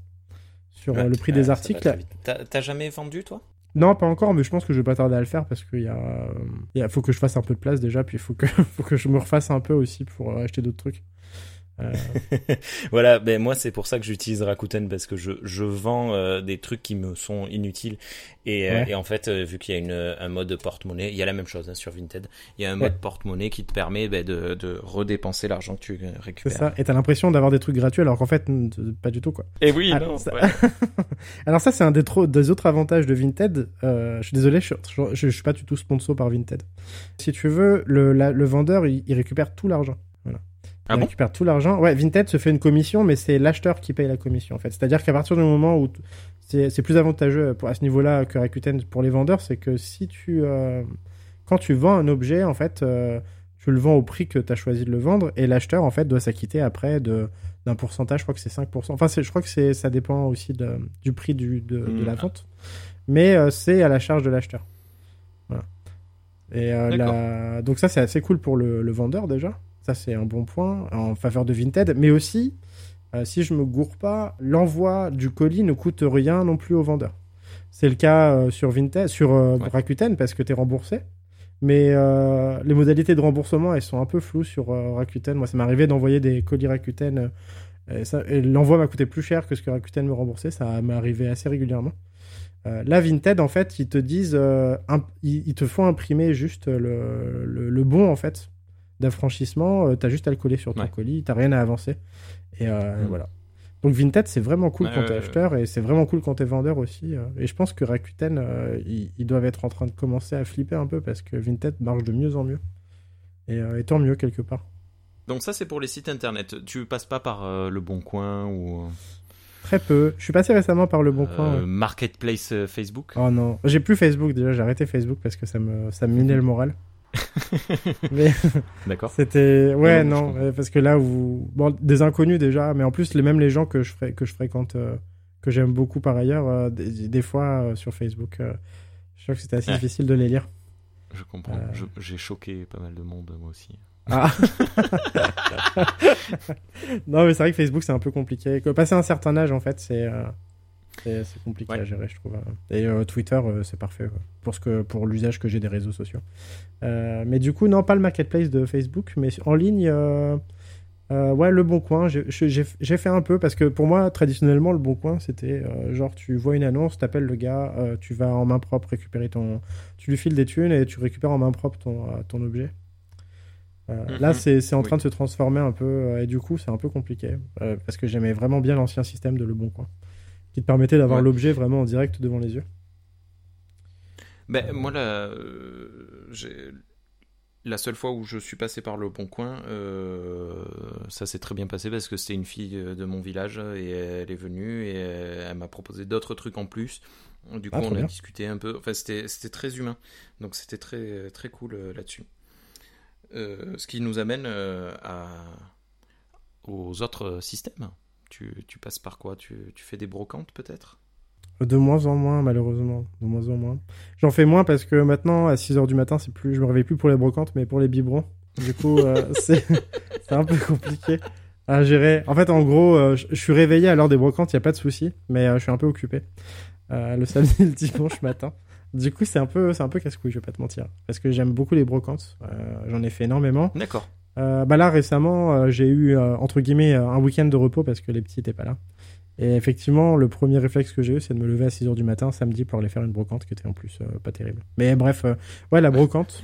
sur Ouais, le prix des articles. t'as jamais vendu toi? Non, pas encore, mais je pense que je vais pas tarder à le faire parce qu'il y a, euh, il faut que je fasse un peu de place déjà, puis il faut que, faut que je me refasse un peu aussi pour euh, acheter d'autres trucs. Euh, Voilà, ben moi c'est pour ça que j'utilise Rakuten parce que je, je vends euh, des trucs qui me sont inutiles et, euh, Ouais. et en fait euh, vu qu'il y a une, un mode porte-monnaie, il y a la même chose hein, sur Vinted, il y a un Ouais. mode porte-monnaie qui te permet ben, de, de redépenser l'argent que tu euh, c'est récupères. ça. Et t'as l'impression d'avoir des trucs gratuits alors qu'en fait, pas du tout quoi. Et oui, Ah, non, ça- ouais. Alors ça, c'est un des, trop- des autres avantages de Vinted. Euh, je suis désolé, je, je, je suis pas du tout sponsor par Vinted. Si tu veux, le, la- le vendeur, il, il récupère tout l'argent. Ah il bon récupère tout l'argent. Ouais, Vinted se fait une commission, mais c'est l'acheteur qui paye la commission en fait. C'est-à-dire qu'à partir du moment où c'est plus avantageux pour, à ce niveau-là que Rakuten pour les vendeurs, c'est que si tu euh, quand tu vends un objet, en fait, euh, tu le vends au prix que tu as choisi de le vendre, et l'acheteur en fait doit s'acquitter après de d'un pourcentage. Je crois que c'est 5%. Enfin, je crois que c'est ça dépend aussi de- du prix du, de, de Mm. la vente, mais euh, c'est à la charge de l'acheteur. Voilà. Et la- donc ça c'est assez cool pour le, le vendeur déjà. Ça c'est un bon point en faveur de Vinted, mais aussi euh, si je me gourre pas, l'envoi du colis ne coûte rien non plus au vendeur. C'est le cas euh, sur Vinted, sur euh, Ouais. Rakuten parce que tu es remboursé. Mais les modalités de remboursement, elles sont un peu floues sur Rakuten. Moi, ça m'est arrivé d'envoyer des colis Rakuten. et ça- et l'envoi m'a coûté plus cher que ce que Rakuten me remboursait. Ça m'est arrivé assez régulièrement. Euh, là, Vinted, en fait, ils te disent, euh, ils, ils te font imprimer juste le, le, le bon, en fait, d'affranchissement. Euh, t'as juste à le coller sur ton Ouais. colis. T'as rien à avancer. Et euh, Mm. voilà. Donc Vinted, c'est vraiment cool quand t'es acheteur et c'est vraiment cool quand t'es vendeur aussi. euh. Et je pense que Rakuten, ils, ils doivent être en train de commencer à flipper un peu parce que Vinted marche de mieux en mieux. Et, et tant mieux quelque part. Donc ça c'est pour les sites internet. Tu passes pas par euh, le Bon Coin ou Très peu. Je suis passé récemment par le Bon euh, Coin. ouais. Marketplace euh, Facebook? Oh non, j'ai plus Facebook déjà. J'ai arrêté Facebook parce que ça me ça me minait le moral. Mais D'accord. c'était ouais Non, parce que là où bon des inconnus déjà, mais en plus les mêmes les gens que je fré- que je fréquente euh, que j'aime beaucoup par ailleurs euh, des, des fois euh, sur Facebook, je trouve que c'était assez Ouais. difficile de les lire. Je comprends. Je- J'ai choqué pas mal de monde moi aussi. Ah. non, mais c'est vrai que Facebook, c'est un peu compliqué. Que passer un certain âge, en fait, c'est c'est compliqué Ouais. à gérer, je trouve. Et euh, Twitter, euh, c'est parfait quoi, pour, ce que, pour l'usage que j'ai des réseaux sociaux. Euh, mais du coup, non, pas le marketplace de Facebook, mais en ligne, ouais, le Bon Coin, j'ai- fait un peu parce que pour moi, traditionnellement, le Bon Coin, c'était genre tu vois une annonce, t'appelles le gars, tu vas en main propre récupérer ton. Tu lui files des thunes et tu récupères en main propre ton, ton objet. Euh, Mhm. Là, c'est c'est en Oui. train de se transformer un peu euh, et du coup, c'est un peu compliqué euh, parce que j'aimais vraiment bien l'ancien système de Le Bon Coin qui te permettait d'avoir Ouais. l'objet vraiment en direct devant les yeux. Ben, moi, là, euh, la seule fois où je suis passé par le Bon Coin, euh, ça s'est très bien passé parce que c'était une fille euh, de mon village et elle est venue et elle m'a proposé d'autres trucs en plus. Du coup, Ah, on trop a bien. discuté un peu. Enfin, c'était c'était très humain. Donc, c'était très, très cool là-dessus. Euh, ce qui nous amène à, aux autres systèmes. Tu, tu passes par quoi? Tu, tu fais des brocantes peut-être? De moins en moins, malheureusement. De moins en moins. J'en fais moins parce que maintenant, à 6h du matin, c'est plus, je me réveille plus pour les brocantes, mais pour les biberons. Du coup, euh, c'est un peu compliqué à gérer. En fait, en gros, euh, je suis réveillé à l'heure des brocantes, il n'y a pas de souci, mais euh, je suis un peu occupé. Le samedi et le dimanche matin. Du coup, c'est un peu, c'est un peu casse-couille, je vais pas te mentir. Parce que j'aime beaucoup les brocantes. J'en ai fait énormément. D'accord. Euh, bah là récemment, euh, j'ai eu euh, entre guillemets un week-end de repos parce que les petits étaient pas là. Et effectivement, le premier réflexe que j'ai eu, c'est de me lever à 6h du matin samedi pour aller faire une brocante qui était en plus pas terrible. Mais bref, ouais, la brocante.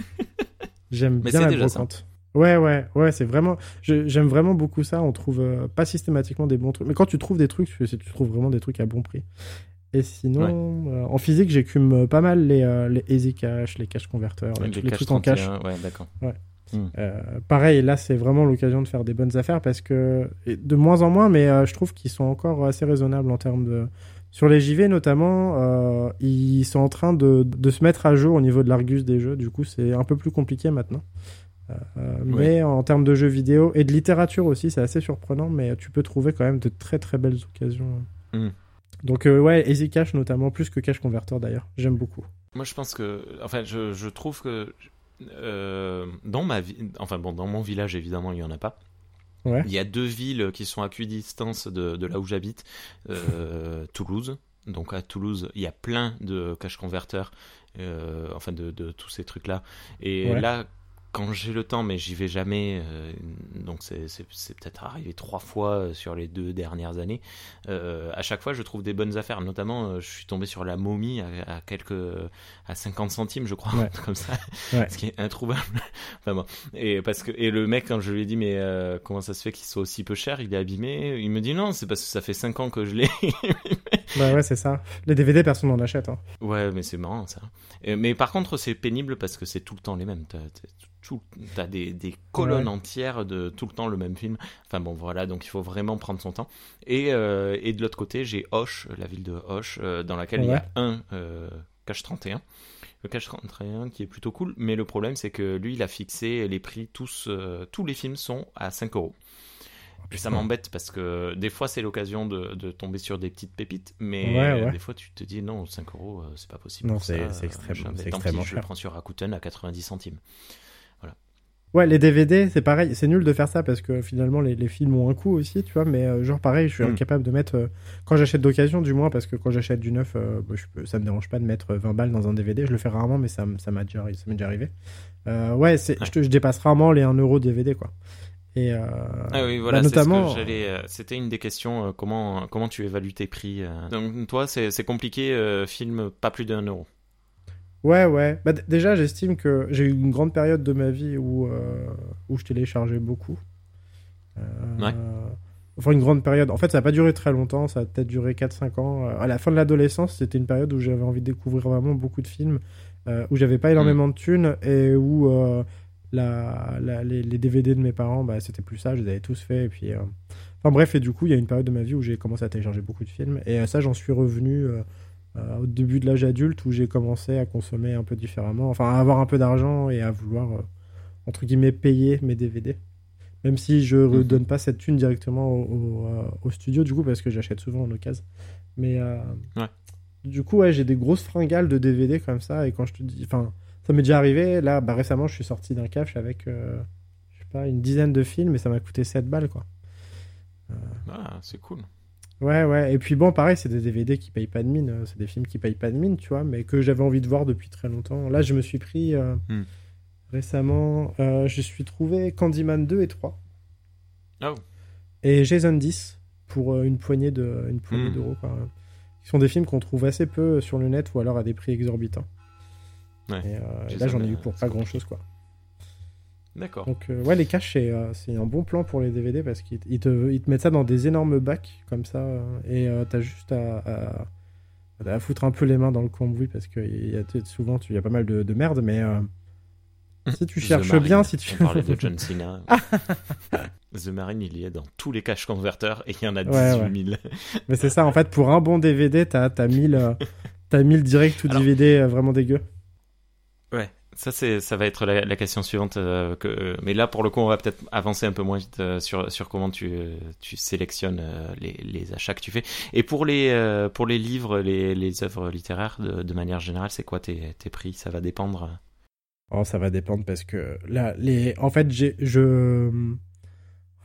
J'aime bien la ça. brocante. Ouais, ouais, ouais, c'est vraiment. J'aime vraiment beaucoup ça. On trouve pas systématiquement des bons trucs. Mais quand tu trouves des trucs, tu, tu trouves vraiment des trucs à bon prix. Et sinon, euh, en physique, j'écume pas mal les, euh, les Easy Cash, les cash converteurs, les, Les trucs en cash. 31, ouais, d'accord. Euh, pareil, là, c'est vraiment l'occasion de faire des bonnes affaires parce que de moins en moins, mais euh, je trouve qu'ils sont encore assez raisonnables en termes de. Sur les JV notamment, euh, ils sont en train de, de se mettre à jour au niveau de l'Argus des jeux. Du coup, c'est un peu plus compliqué maintenant. Euh, Mais en termes de jeux vidéo et de littérature aussi, c'est assez surprenant, mais tu peux trouver quand même de très très belles occasions. Mm. Donc euh, ouais, Easy Cash notamment, plus que Cash Converter d'ailleurs, j'aime beaucoup. Moi, je pense que, enfin, je, je trouve que euh, dans ma vie, enfin bon, dans mon village évidemment, il y en a pas. Ouais. Il y a deux villes qui sont à distance de, de là où j'habite, euh, Toulouse. Donc à Toulouse, il y a plein de cash converteurs, euh, enfin de, de tous ces trucs-là. Et Ouais. là, quand j'ai le temps, mais j'y vais jamais, euh, donc c'est peut-être arrivé trois fois euh, sur les deux dernières années. euh, à chaque fois, je trouve des bonnes affaires. Notamment, euh, je suis tombé sur la momie à, à quelques, à 50 centimes, je crois, Ouais. comme ça, Ouais. ce qui est introuvable. enfin bon. Et parce que et le mec, quand je lui ai dit mais euh, comment ça se fait qu'il soit aussi peu cher, il est abîmé. Il me dit non, c'est parce que ça fait 5 ans que je l'ai. Bah ouais, c'est ça. Les DVD, personne n'en achète. Hein. Ouais, mais c'est marrant ça. Et- mais par contre, c'est pénible parce que c'est tout le temps les mêmes. T'as, des, des colonnes Ouais. entières de tout le temps le même film. Enfin bon, voilà, donc il faut vraiment prendre son temps. Et, euh, et de l'autre côté, j'ai Hoche, la ville de Hoche, euh, dans laquelle il y a un euh, Cache 31. Le Cache 31 qui est plutôt cool, mais le problème c'est que lui, il a fixé les prix, tous, euh, tous les films sont à 5 euros. Et ça m'embête parce que des fois c'est l'occasion de, de tomber sur des petites pépites, mais Ouais, ouais. des fois tu te dis non, 5 euros euh, c'est pas possible. Non, c'est- ça, c'est extrême- machin. c'est Mais tant extrêmement pis, je le cher. prends sur Rakuten à 90 centimes. Ouais, les DVD, c'est pareil. C'est nul de faire ça parce que finalement, les, les films ont un coût aussi, tu vois. Mais euh, genre, pareil, je suis Mm. incapable de mettre. euh, quand j'achète d'occasion, du moins, parce que quand j'achète du neuf, euh, bah, je peux, ça me dérange pas de mettre 20 balles dans un DVD. Je le fais rarement, mais ça, ça m'a déjà, m'est déjà arrivé. Euh, ouais. Je, je dépasse rarement les 1 euro DVD, quoi. Et euh, Ah oui, voilà, bah, notamment. euh, C'était une des questions. euh, comment comment tu évalues tes prix. Donc toi, c'est compliqué. euh, film pas plus d'un euro. Ouais, ouais. Bah, déjà, j'estime que j'ai eu une grande période de ma vie où, euh, où je téléchargeais beaucoup. Ouais. Enfin, une grande période. En fait, ça n'a pas duré très longtemps. Ça a peut-être duré 4-5 ans. À la fin de l'adolescence, c'était une période où j'avais envie de découvrir vraiment beaucoup de films, où j'avais pas énormément de thunes et où la, la- les, les DVD de mes parents, bah, c'était plus ça. Je les avais tous faits. Et puis, euh, Enfin bref, et du coup, il y a une période de ma vie où j'ai commencé à télécharger beaucoup de films. Et euh, ça, j'en suis revenu euh, au début de l'âge adulte où j'ai commencé à consommer un peu différemment. Enfin, à avoir un peu d'argent et à vouloir, entre guillemets, payer mes DVD. Même si je ne Mhm. donne pas cette thune directement au, au, au studio, du coup, parce que j'achète souvent en occasion. Mais euh, Ouais. du coup, ouais, j'ai des grosses fringales de DVD comme ça. Et quand je te dis. Enfin, ça m'est déjà arrivé. Là, bah, récemment, je suis sorti d'un cache avec, euh, je sais pas, une dizaine de films et ça m'a coûté 7 balles, quoi. Ah, c'est cool. Ouais, ouais. Et puis bon, pareil, c'est des DVD qui payent pas de mine. euh, C'est des films qui payent pas de mine, tu vois, mais que j'avais envie de voir depuis très longtemps. Là, je me suis pris euh, Hmm. récemment, euh, je suis trouvé Candyman 2 et 3. Oh. Et Jason 10 pour euh, une poignée de une poignée Mm. d'euros. quoi. Qui sont des films qu'on trouve assez peu sur le net ou alors à des prix exorbitants. Ouais. Et, euh, là, j'en ai eu pour pas grand chose, quoi. D'accord. Donc, euh, ouais, les caches, c'est euh, c'est un bon plan pour les DVD parce qu'ils ils te, ils te mettent ça dans des énormes bacs comme ça et t'as juste à, à, à foutre un peu les mains dans le cambouis parce que y a, souvent tu- il y a pas mal de, de merde, mais euh, si tu cherches Marine. bien, si tu. On parlait de John Cena. The Marine, il y est dans tous les caches converteurs et il y en a 18 Ouais, 000. mais c'est ça, en fait, pour un bon DVD, t'as as 1000, euh, t'as 1000 direct ou DVD vraiment dégueu. Ça ça va être la, question suivante. euh, mais là pour le coup on va peut-être avancer un peu moins vite euh, sur sur comment tu euh, tu sélectionnes les, les achats que tu fais. Et pour les pour les livres, les les œuvres littéraires de, manière générale, c'est quoi tes tes prix? Ça va dépendre? Oh, ça va dépendre parce que là, les... en fait, je,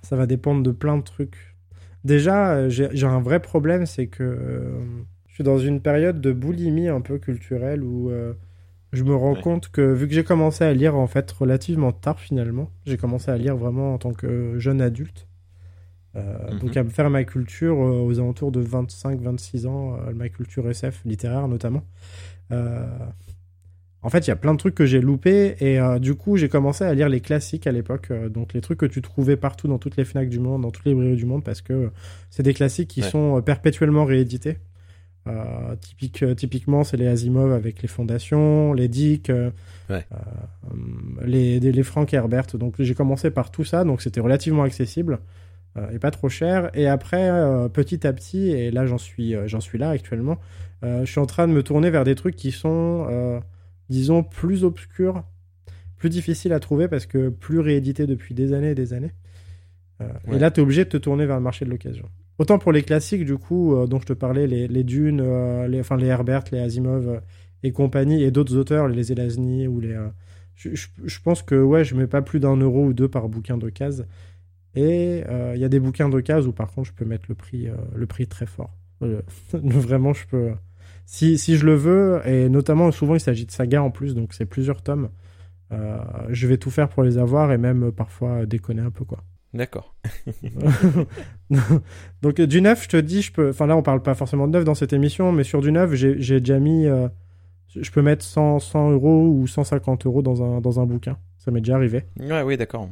ça va dépendre de plein de trucs. Déjà, j'ai, un vrai problème, c'est que je suis dans une période de boulimie un peu culturelle où je me rends Ouais. compte que vu que j'ai commencé à lire en fait relativement tard finalement, j'ai commencé à lire vraiment en tant que jeune adulte. Euh, Mhm. Donc à me faire ma culture euh, aux alentours de 25-26 ans, euh, ma culture SF littéraire notamment. Euh, en fait, il y a plein de trucs que j'ai loupés et euh, du coup, j'ai commencé à lire les classiques à l'époque, euh, donc les trucs que tu trouvais partout dans toutes les Fnac du monde, dans toutes les librairies du monde, parce que euh, c'est des classiques qui Ouais. sont euh, perpétuellement réédités. Euh, typique, euh, typiquement, c'est les Asimov avec les Fondations, les Dick, euh, Ouais. euh, les, les, Frank Herbert. Donc j'ai commencé par tout ça, donc c'était relativement accessible et pas trop cher. Et après, petit à petit, et là j'en suis, j'en suis là actuellement, je suis en train de me tourner vers des trucs qui sont, disons, plus obscurs, plus difficiles à trouver parce que plus réédités depuis des années et des années. Ouais. Et là, tu es obligé de te tourner vers le marché de l'occasion. Autant pour les classiques, du coup, euh, dont je te parlais, les, Dunes, euh, les, enfin Herbert, les Asimov euh, et compagnie, et d'autres auteurs, les Zelazny ou les. je, pense que ouais, je mets pas plus d'un euro ou deux par bouquin de case. Et il y a des bouquins de case où par contre je peux mettre le prix, le prix très fort. Vraiment, je peux. Si, si je le veux, et notamment souvent il s'agit de sagas en plus, donc c'est plusieurs tomes. je vais tout faire pour les avoir et même parfois déconner un peu quoi. D'accord. Donc euh, du neuf, je te dis, je peux. Enfin là, on parle pas forcément de neuf dans cette émission, mais sur du neuf, j'ai déjà mis. euh, Je peux mettre 100, 100 euros ou 150 euros dans un, dans un bouquin. Ça m'est déjà arrivé. Ouais, oui, d'accord.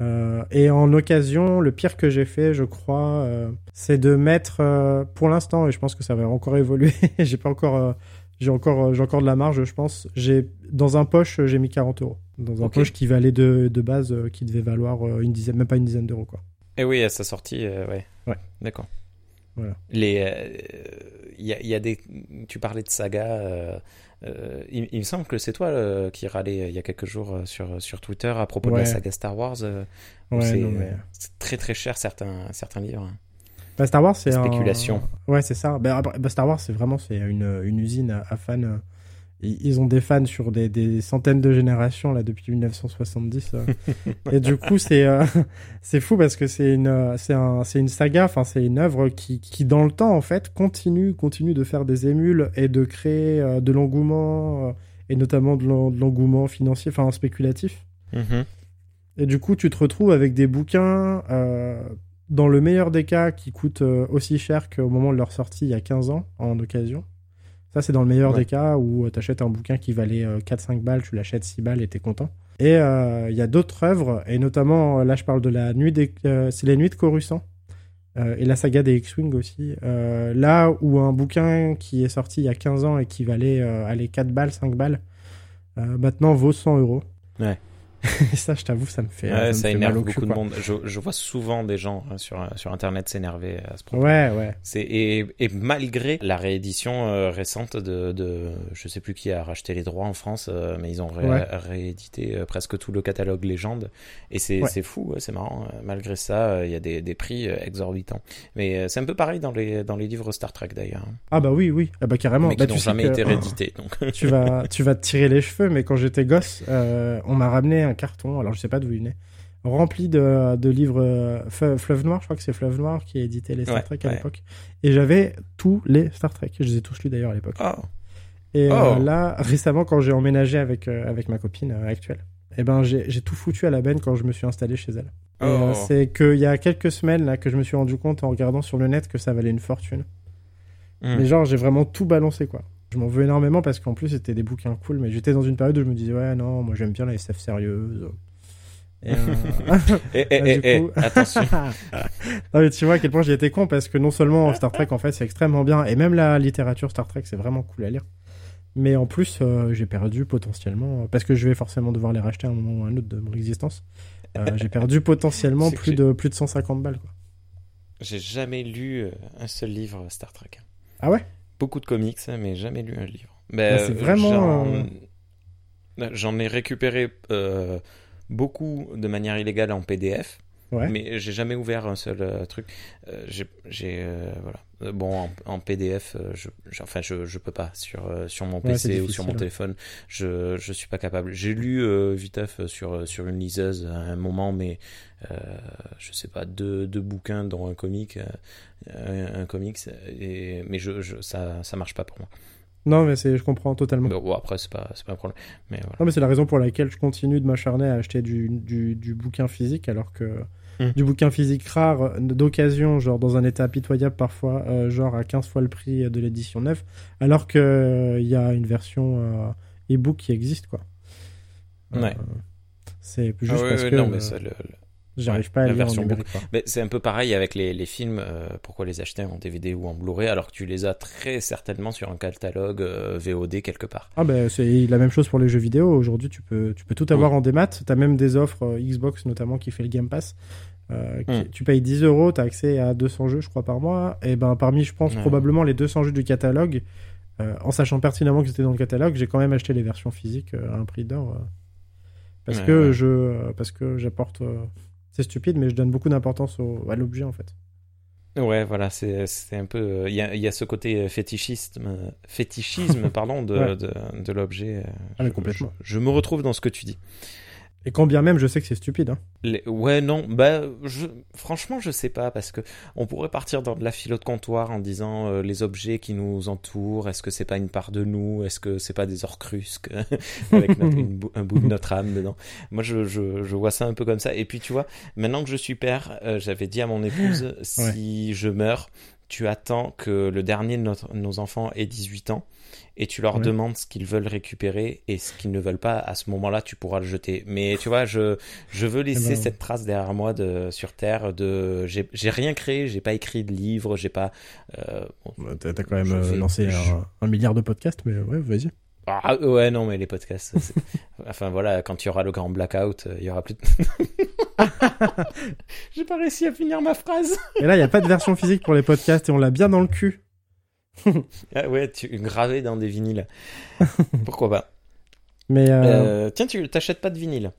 Euh, et en occasion, le pire que j'ai fait, je crois, euh, c'est de mettre, euh, pour l'instant, et je pense que ça va encore évoluer. j'ai pas encore, j'ai encore, j'ai encore de la marge, je pense. J'ai dans un poche, j'ai mis 40 euros. Dans un Ok. poche qui valait de, de base, euh, qui devait valoir euh, une dizaine, même pas une dizaine d'euros, quoi. Et oui, à sa sortie, euh, ouais. Ouais. D'accord. Voilà. Les, euh, il y, a, il y a des, tu parlais de saga. euh, euh, il, il me semble que c'est toi euh, qui râlait euh, il y a quelques jours euh, sur sur Twitter à propos de la saga Star Wars. euh, c'est mais- très très cher certains certains livres. Bah, Star Wars, c'est un- Spéculation. Ouais, c'est ça. Bah, bah, Star Wars, c'est vraiment c'est une, une usine à, à fans. Ils ont des fans sur des, des centaines de générations là depuis 1970. euh. Et du coup, c'est euh, c'est fou parce que c'est une euh, c'est un c'est une saga. Enfin, c'est une œuvre qui qui dans le temps en fait continue continue de faire des émules et de créer euh, de l'engouement et notamment de l'en- de l'engouement financier, enfin spéculatif. Mhm. Et du coup, tu te retrouves avec des bouquins, euh, dans le meilleur des cas, qui coûtent aussi cher qu'au moment de leur sortie il y a 15 ans, en occasion. Ça, c'est dans le meilleur Ouais. des cas où tu achètes un bouquin qui valait euh, 4-5 balles, tu l'achètes 6 balles et t'es content. Et euh, il y a d'autres œuvres, et notamment, euh, là, je parle de la nuit des... euh, c'est les nuits de Coruscant. euh, et la saga des X-Wing aussi. Euh, là où un bouquin qui est sorti il y a 15 ans et qui valait euh, allez, 4 balles, 5 balles, euh, maintenant vaut 100 euros. Ouais. Et ça, je t'avoue, ça me fait, Ouais, ça me ça fait énerve mal au cul, beaucoup de monde. Je, je vois souvent des gens hein, sur sur internet s'énerver à ce propos. Ouais, ouais. Et, et malgré la réédition euh, récente de, de je sais plus qui a racheté les droits en France, euh, mais ils ont ré- Ouais. réédité euh, presque tout le catalogue légende et c'est Ouais. fou, c'est marrant. euh, Malgré ça, il y a des, des prix exorbitants. Mais c'est un peu pareil dans les dans les livres Star Trek d'ailleurs, hein, Ah bah oui, oui. Ah bah carrément. mais Bah, qui tu n'ont jamais que- été réédités. Donc tu vas, tu vas te tirer les cheveux, mais quand j'étais gosse, on m'a ramené un carton, alors je sais pas d'où il venait, rempli de, de livres euh, Fleuve Noir, je crois que c'est Fleuve Noir qui éditait les Star Ouais, Trek à ouais. l'époque. Et j'avais tous les Star Trek, je les ai tous lus d'ailleurs à l'époque. oh, Et euh, Oh. là, récemment, quand j'ai emménagé avec, euh, avec ma copine euh, actuelle, eh ben j'ai tout foutu à la benne quand je me suis installé chez elle. Oh. c'est qu'il y a quelques semaines là que je me suis rendu compte en regardant sur le net que ça valait une fortune. Hmm. Mais genre, j'ai vraiment tout balancé, quoi. Je m'en veux énormément parce qu'en plus, c'était des bouquins cool, mais j'étais dans une période où je me disais, ouais, non, moi j'aime bien la SF sérieuse. Et, euh, coup- attention. non, mais tu vois à quel point j'ai été con parce que non seulement Star Trek, en fait, c'est extrêmement bien, et même la littérature Star Trek, c'est vraiment cool à lire. Mais en plus, euh, j'ai perdu potentiellement, parce que je vais forcément devoir les racheter à un moment ou à un autre de mon existence. euh, j'ai perdu potentiellement plus de, plus de 150 balles, quoi. J'ai jamais lu euh, un seul livre Star Trek. Ah ouais? Beaucoup de comics, mais jamais lu un livre. Ben, c'est vraiment, J'en j'en ai récupéré euh, beaucoup de manière illégale en PDF. Ouais. Mais j'ai jamais ouvert un seul euh, truc. Euh, j'ai, euh, voilà. Bon, en, en PDF, je, je- enfin, je, je peux pas sur sur mon Ouais, PC ou sur mon hein. téléphone. Je je suis pas capable. J'ai lu Viteuf sur sur une liseuse à un moment, mais je sais pas deux deux bouquins dont un comic, un, un comics. Et mais je, je ça ça marche pas pour moi. Non, mais c'est, je comprends totalement. Bon, après c'est pas c'est pas un problème. Mais voilà. Non, mais c'est la raison pour laquelle je continue de m'acharner à acheter du, du, du bouquin physique, alors que Hmm. du bouquin physique rare, euh, d'occasion, genre dans un état pitoyable parfois, euh, genre à 15 fois le prix de l'édition neuve, alors que il y a une version euh, e-book qui existe, quoi. Euh, Ouais. c'est juste Ah ouais, parce que non, mais euh, ça, le- le- j'arrive ouais, pas à la lire en version numérique, quoi. Mais c'est un peu pareil avec les, les films. euh, pourquoi les acheter en DVD ou en Blu-ray alors que tu les as très certainement sur un catalogue euh, VOD quelque part Ah ben c'est la même chose pour les jeux vidéo. Aujourd'hui, tu peux, tu peux tout avoir en démat. T'as même des offres euh, Xbox notamment qui fait le Game Pass. Euh, qui- Mm. Tu payes 10 euros, t'as accès à 200 jeux, je crois, par mois. Et ben parmi, je pense, probablement les 200 jeux du catalogue, euh, en sachant pertinemment que c'était dans le catalogue, j'ai quand même acheté les versions physiques euh, à un prix d'or. euh, parce, Ouais, que ouais. je, euh, parce que j'apporte... c'est stupide, mais je donne beaucoup d'importance à l'objet, en fait. Ouais, voilà, c'est un peu. Il y, a, il y a ce côté fétichisme, euh, fétichisme pardon, de, Ouais. de, de l'objet. euh, Ah, je- complètement. Je, je me retrouve dans ce que tu dis. Et quand bien même, je sais que c'est stupide. Hein. Les- Ouais, non, bah, je... franchement, je sais pas, parce que on pourrait partir dans de la philo de comptoir en disant euh, les objets qui nous entourent, est-ce que c'est pas une part de nous, est-ce que c'est pas des orcrusques avec notre- une bou- un bout de notre âme dedans. Moi, je, je, je vois ça un peu comme ça. Et puis, tu vois, maintenant que je suis père, euh, j'avais dit à mon épouse, si je meurs, tu attends que le dernier de notre- nos enfants ait 18 ans et tu leur Ouais. demandes ce qu'ils veulent récupérer et ce qu'ils ne veulent pas, à ce moment-là, tu pourras le jeter. Mais tu vois, je, je veux laisser ben, cette trace derrière moi de, sur Terre de, j'ai j'ai rien créé, j'ai pas écrit de livre, j'ai pas, euh, bon, Bah, T'as quand même euh, lancé un milliard de podcasts, mais ouais, vas-y. Ah, ouais, non, mais les podcasts, enfin voilà, quand il y aura le grand blackout, euh, il y aura plus de... j'ai pas réussi à finir ma phrase. Et là, il n'y a pas de version physique pour les podcasts et on l'a bien dans le cul. Ah ouais, tu gravé dans des vinyles. Pourquoi pas? Mais euh, Euh, tiens, tu t'achètes pas de vinyle?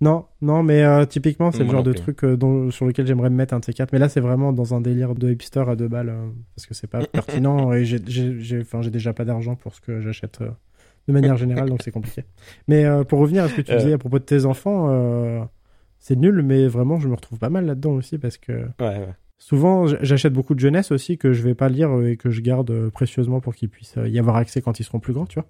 Non, non, mais euh, typiquement, c'est le genre de truc euh, dont- sur lequel j'aimerais me mettre un de ces quatre. Mais là, c'est vraiment dans un délire de hipster à deux balles euh, parce que c'est pas pertinent et j'ai- j'ai j'ai- enfin, j'ai déjà pas d'argent pour ce que j'achète euh, de manière générale, donc c'est compliqué. Mais euh, pour revenir à ce que tu disais à propos de tes enfants, euh, c'est nul, mais vraiment, je me retrouve pas mal là-dedans aussi parce que Ouais, ouais. Souvent, j'achète beaucoup de jeunesse aussi que je vais pas lire euh, et que je garde euh, précieusement pour qu'ils puissent euh, y avoir accès quand ils seront plus grands, tu vois.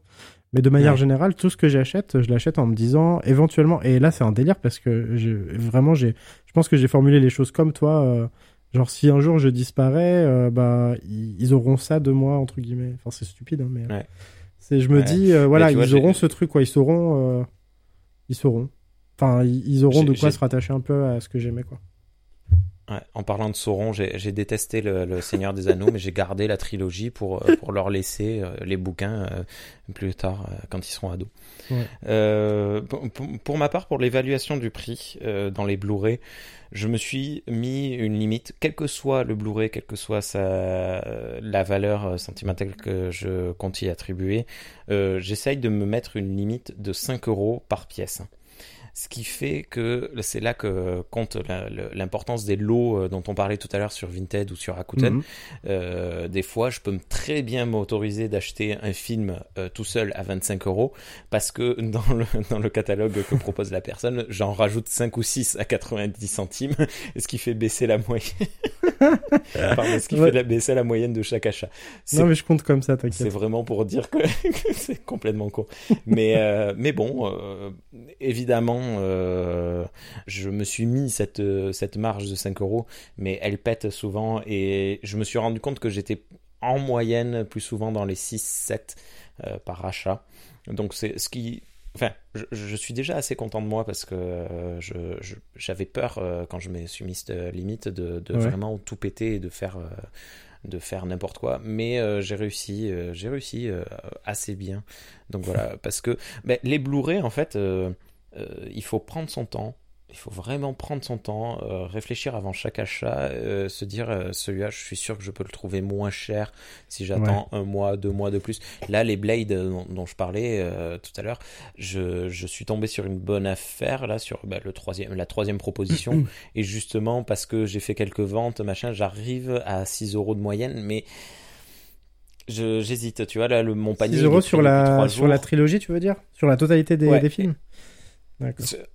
Mais de manière Ouais. générale, tout ce que j'achète, je l'achète en me disant éventuellement. Et là, c'est un délire parce que je, vraiment, j'ai, je pense que j'ai formulé les choses comme toi. euh, genre, si un jour je disparais, euh, bah, ils, auront ça de moi entre guillemets. Enfin, c'est stupide, hein, mais Ouais. c'est, je me Ouais. dis, euh, voilà, vois, ils auront ce truc, quoi. Ils sauront, ils sauront. Enfin, ils, auront de quoi se rattacher un peu à ce que j'aimais, quoi. Ouais, en parlant de Sauron, j'ai détesté le, le Seigneur des Anneaux, mais j'ai gardé la trilogie pour, euh, pour leur laisser euh, les bouquins euh, plus tard euh, quand ils seront ados. Ouais. Pour, ma part, pour l'évaluation du prix dans les Blu-ray, je me suis mis une limite, quel que soit le Blu-ray, quelle que soit sa, la valeur sentimentale que je compte y attribuer, j'essaye de me mettre une limite de 5 euros par pièce. Ce qui fait que c'est là que compte la- le- l'importance des lots euh, dont on parlait tout à l'heure sur Vinted ou sur Rakuten. Mhm. Euh, des fois, je peux très bien m'autoriser d'acheter un film euh, tout seul à 25 euros parce que dans le, dans le catalogue que propose la personne, j'en rajoute 5 ou 6 à 90 centimes, ce qui fait baisser la moyenne. Pardon, ce qui Ouais. fait la- baisser la moyenne de chaque achat. C'est Non, mais je compte comme ça, c'est t'inquiète. vraiment pour dire que, que c'est complètement con. Mais, euh, mais bon, euh, euh, je me suis mis cette, euh, cette marge de 5 euros, mais elle pète souvent et je me suis rendu compte que j'étais en moyenne plus souvent dans les 6-7 euh, par achat. Donc c'est ce qui... Enfin, je, je suis déjà assez content de moi parce que euh, je- je- j'avais peur quand je me suis mis cette limite de, de Ouais. vraiment tout péter et de faire... de faire n'importe quoi mais euh, j'ai réussi euh, j'ai réussi euh, assez bien donc voilà parce que ben, les Blu-ray en fait il faut prendre son temps il faut vraiment prendre son temps, euh, réfléchir avant chaque achat, euh, se dire euh, celui-là, je suis sûr que je peux le trouver moins cher si j'attends un mois, deux mois de plus. Là, les Blades euh, dont, dont je parlais euh, tout à l'heure, je, je suis tombé sur une bonne affaire là sur bah, le troisième, la troisième proposition et justement parce que j'ai fait quelques ventes, machin, j'arrive à 6 euros de moyenne, mais j'hésite. Tu vois là, le, mon panier. 6 il est euros sur la, sur la trilogie, tu veux dire? Sur la totalité des, Ouais. des films?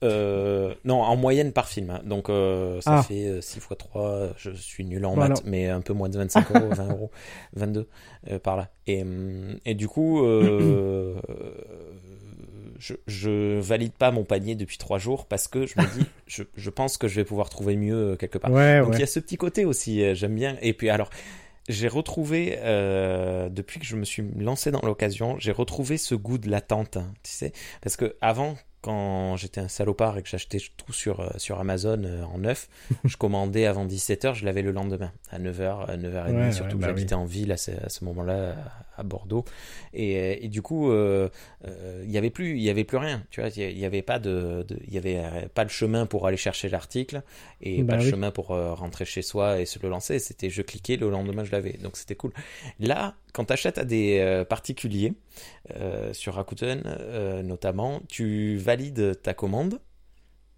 Euh, non, en moyenne par film. hein. Donc euh, ça Ah. fait euh, 6 x 3, je suis nul en Voilà. maths, mais un peu moins de 25 euros, 20 euros, 22 euh, par là. Et, et du coup, je, je valide pas mon panier depuis 3 jours parce que je me dis, je, je pense que je vais pouvoir trouver mieux quelque part. Ouais, Donc il ouais. y a ce petit côté aussi, j'aime bien. Et puis alors, j'ai retrouvé, euh, depuis que je me suis lancé dans l'occasion, j'ai retrouvé ce goût de l'attente, hein, tu sais. Parce que avant, quand j'étais un salopard et que j'achetais tout sur, euh, sur Amazon euh, en neuf, je commandais avant 17h, je l'avais le lendemain, à 9h, à 9h30, Ouais, surtout ouais, que bah j'habitais en ville à ce, moment-là, à, Bordeaux. Et, et du coup, euh, euh, il y avait plus, il y avait plus rien, tu vois, il y- il y avait pas de, de- il y avait pas le chemin pour aller chercher l'article et Bah pas oui. chemin pour euh, rentrer chez soi et se le lancer. C'était je cliquais, le lendemain je l'avais. Donc c'était cool. Là, quand tu achètes à des particuliers, euh, sur Rakuten euh, notamment, tu valides ta commande,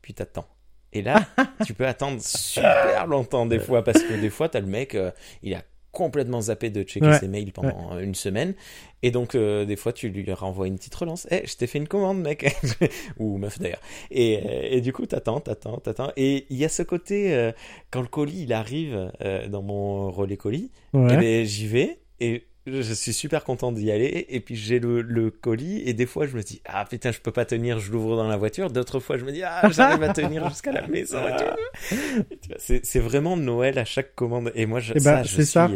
puis t'attends. Et là, tu peux attendre super longtemps des fois, parce que des fois, t'as le mec, euh, il a complètement zappé de checker Ouais, ses mails pendant une semaine. Et donc, euh, des fois, tu lui renvoies une petite relance. Eh, je t'ai fait une commande, mec. Ou meuf, d'ailleurs. Et, et du coup, t'attends, t'attends, t'attends. Et il y a ce côté, euh, quand le colis, il arrive euh, dans mon relais colis, Ouais. eh ben, j'y vais et je suis super content d'y aller. Et puis j'ai le, le colis et des fois je me dis ah putain je peux pas tenir, je l'ouvre dans la voiture. D'autres fois je me dis ah j'arrive à tenir jusqu'à la maison. vois, C'est c'est vraiment Noël à chaque commande et moi je, Eh ben, ça c'est euh, C'est c'est ça,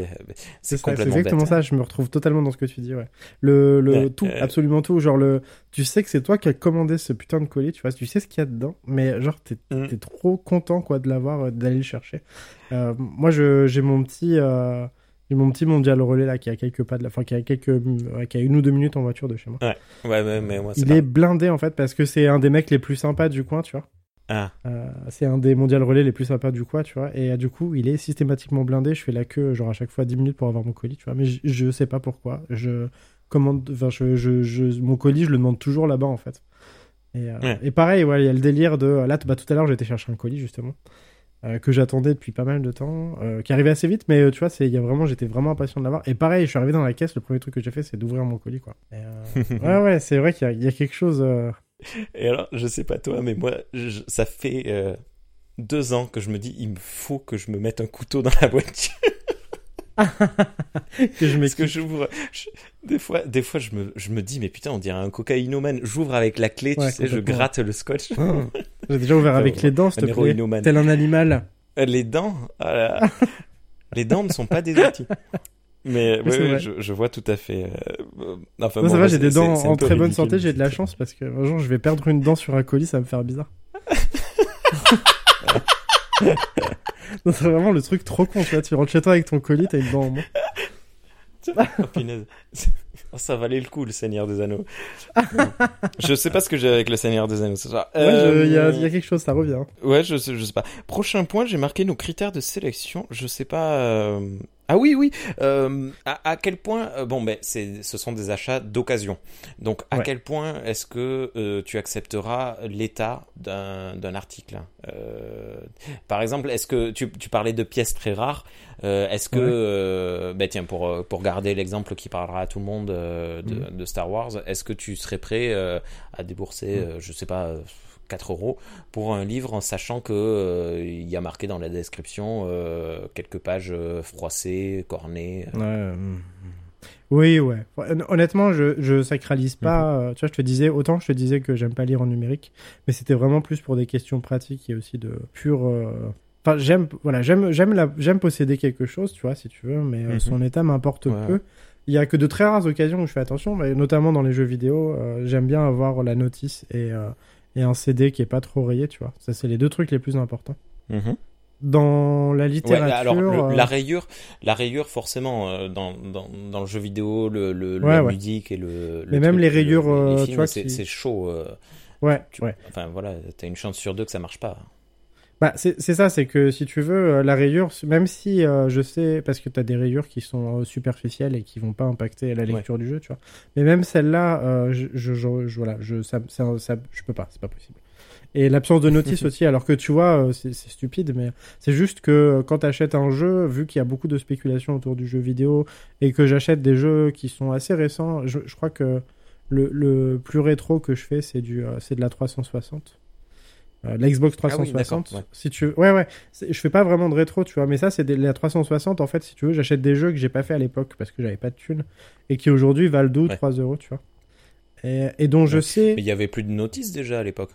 c'est complètement exactement bête. ça, je me retrouve totalement dans ce que tu dis, ouais. Le, le, Ouais, tout, euh, absolument tout, genre le, tu sais que c'est toi qui as commandé ce putain de colis, tu vois, tu sais ce qu'il y a dedans, mais genre t'es, Mm. t'es trop content, quoi, de l'avoir, euh, d'aller le chercher. Euh, moi, je, j'ai mon petit, euh, j'ai mon petit mondial relais, là, qui a quelques pas de la, enfin, qui a quelques, ouais, qui a une ou deux minutes en voiture de chez moi. Ouais mais, mais moi c'est Il pas- est blindé, en fait, parce que c'est un des mecs les plus sympas du coin, tu vois. Ah, Euh, c'est un des mondial relais les plus sympas du coin, tu vois. Et euh, du coup, il est systématiquement blindé. Je fais la queue, genre à chaque fois 10 minutes pour avoir mon colis, tu vois. Mais je, sais pas pourquoi. Je commande, enfin, je, je, je- mon colis, je le demande toujours là-bas, en fait. Et, euh, Ouais. et pareil, ouais, il y a le délire de. Là, t- bah, tout à l'heure, j'étais chercher un colis, justement. Euh, que j'attendais depuis pas mal de temps, euh, qui arrivait assez vite, mais euh, tu vois, c'est, il y a vraiment, j'étais vraiment impatient de l'avoir. Et pareil, je suis arrivé dans la caisse, le premier truc que j'ai fait, c'est d'ouvrir mon colis, quoi. Et, ouais, ouais, c'est vrai qu'il y a, il y a quelque chose. Et alors, je sais pas toi, mais moi, je- ça fait deux ans que je me dis, il me faut que je me mette un couteau dans la voiture. que je Parce que j'ouvre, des fois, des fois, je me, je me dis, mais putain, on dirait un cocaïnomane. J'ouvre avec la clé, tu Ouais, sais, je gratte le scotch. J'ai déjà ouvert avec les dents, s'il te plaît. Tel un animal. Euh, Les dents, ah les dents ne sont pas des outils. Mais Oui, ouais, je, je vois tout à fait. euh, enfin, Moi, bon, ça va, j'ai des dents en très bonne santé, j'ai de la chance parce que un jour je vais perdre une dent sur un colis, ça va me faire bizarre. C'est vraiment le truc trop con, tu vois. Tu rentres chez toi avec ton colis, t'as une dent en moins. Oh. Oh, ça valait le coup, le Seigneur des Anneaux. je sais pas ce que j'ai avec le Seigneur des Anneaux ce soir. Ouais, il y, a, Euh, y a quelque chose, ça revient. Ouais, je sais, je sais pas. Prochain point, j'ai marqué nos critères de sélection. Je sais pas. euh, Ah oui, oui. euh, à, à quel point euh, Bon, ben, c'est, ce sont des achats d'occasion. Donc, à Ouais. quel point est-ce que euh, tu accepteras l'état d'un, d'un article Par exemple, est-ce que tu, tu parlais de pièces très rares Est-ce que, Ouais. ben tiens, pour pour garder l'exemple qui parlera à tout le monde euh, de, de Star Wars, est-ce que tu serais prêt à débourser, euh, je sais pas. Euh, 4 euros pour un livre en sachant que euh, il y a marqué dans la description euh, quelques pages euh, froissées, cornées. Ouais. Oui, ouais. Hon- Honnêtement, je, je sacralise pas. euh, tu vois, je te disais, autant je te disais que j'aime pas lire en numérique, mais c'était vraiment plus pour des questions pratiques et aussi de pure. Enfin, j'aime, voilà, j'aime, j'aime la, j'aime posséder quelque chose, tu vois, si tu veux, mais Mhm. son état m'importe Ouais, peu. Il y a que de très rares occasions où je fais attention, mais notamment dans les jeux vidéo, euh, j'aime bien avoir la notice et, euh, et un CD qui est pas trop rayé, tu vois. Ça, c'est les deux trucs les plus importants. Mhm. Dans la Ouais, littérature. alors le- euh, la rayure, la rayure forcément euh, dans, dans, dans le jeu vidéo, le, le Ouais, la ouais. musique et le. le Mais même truc, les le- rayures, les tu films, vois, c'est qui- c'est chaud. euh, Ouais, tu- ouais. Enfin voilà, t'as une chance sur deux que ça marche pas. Bah, c'est ça, c'est que si tu veux, euh, la rayure, même si euh, je sais, parce que tu as des rayures qui sont euh, superficielles et qui vont pas impacter la lecture du jeu, tu vois. Mais même celle-là, euh, je, je, voilà, je, ça, ça, ça- je peux pas, c'est pas possible. Et l'absence de notice aussi, alors que tu vois, c'est stupide, mais c'est juste que quand tu achètes un jeu, vu qu'il y a beaucoup de spéculation autour du jeu vidéo et que j'achète des jeux qui sont assez récents, je, je crois que le, le plus rétro que je fais, c'est du, c'est de la 360. Euh, la Xbox Ah oui, 360. d'accord, ouais. Si tu veux. Ouais, ouais. Je fais pas vraiment de rétro, tu vois. Mais ça, c'est des... la 360. En fait, si tu veux, j'achète des jeux que j'ai pas fait à l'époque parce que j'avais pas de thunes et qui aujourd'hui valent 2 ou Ouais. 3 euros, tu vois. Et, et dont je sais. Mais il y avait plus de notices déjà à l'époque.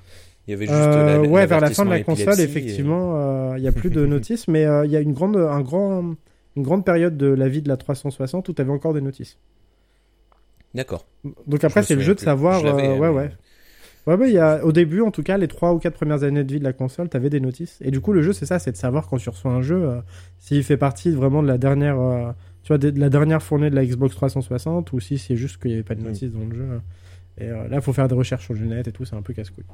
Il y avait juste Euh, la- ouais, vers la fin de la console, et- effectivement, euh, il y a plus de notices, mais euh, il y a une grande, un grand, une grande période de la vie de la 360 où tu avais encore des notices. D'accord. Donc après, c'est le jeu de savoir. Je euh, ouais, ouais. Ouais, ouais, y a, au début, en tout cas, les 3 ou 4 premières années de vie de la console, t'avais des notices. Et du coup, le jeu, c'est ça, c'est de savoir quand tu reçois un jeu, euh, s'il fait partie vraiment de la dernière, euh, tu vois, de, de la dernière fournée de la Xbox 360 ou si c'est juste qu'il n'y avait pas de Mm. notices dans le jeu. Et euh, là, il faut faire des recherches sur le net et tout, c'est un peu casse-couille.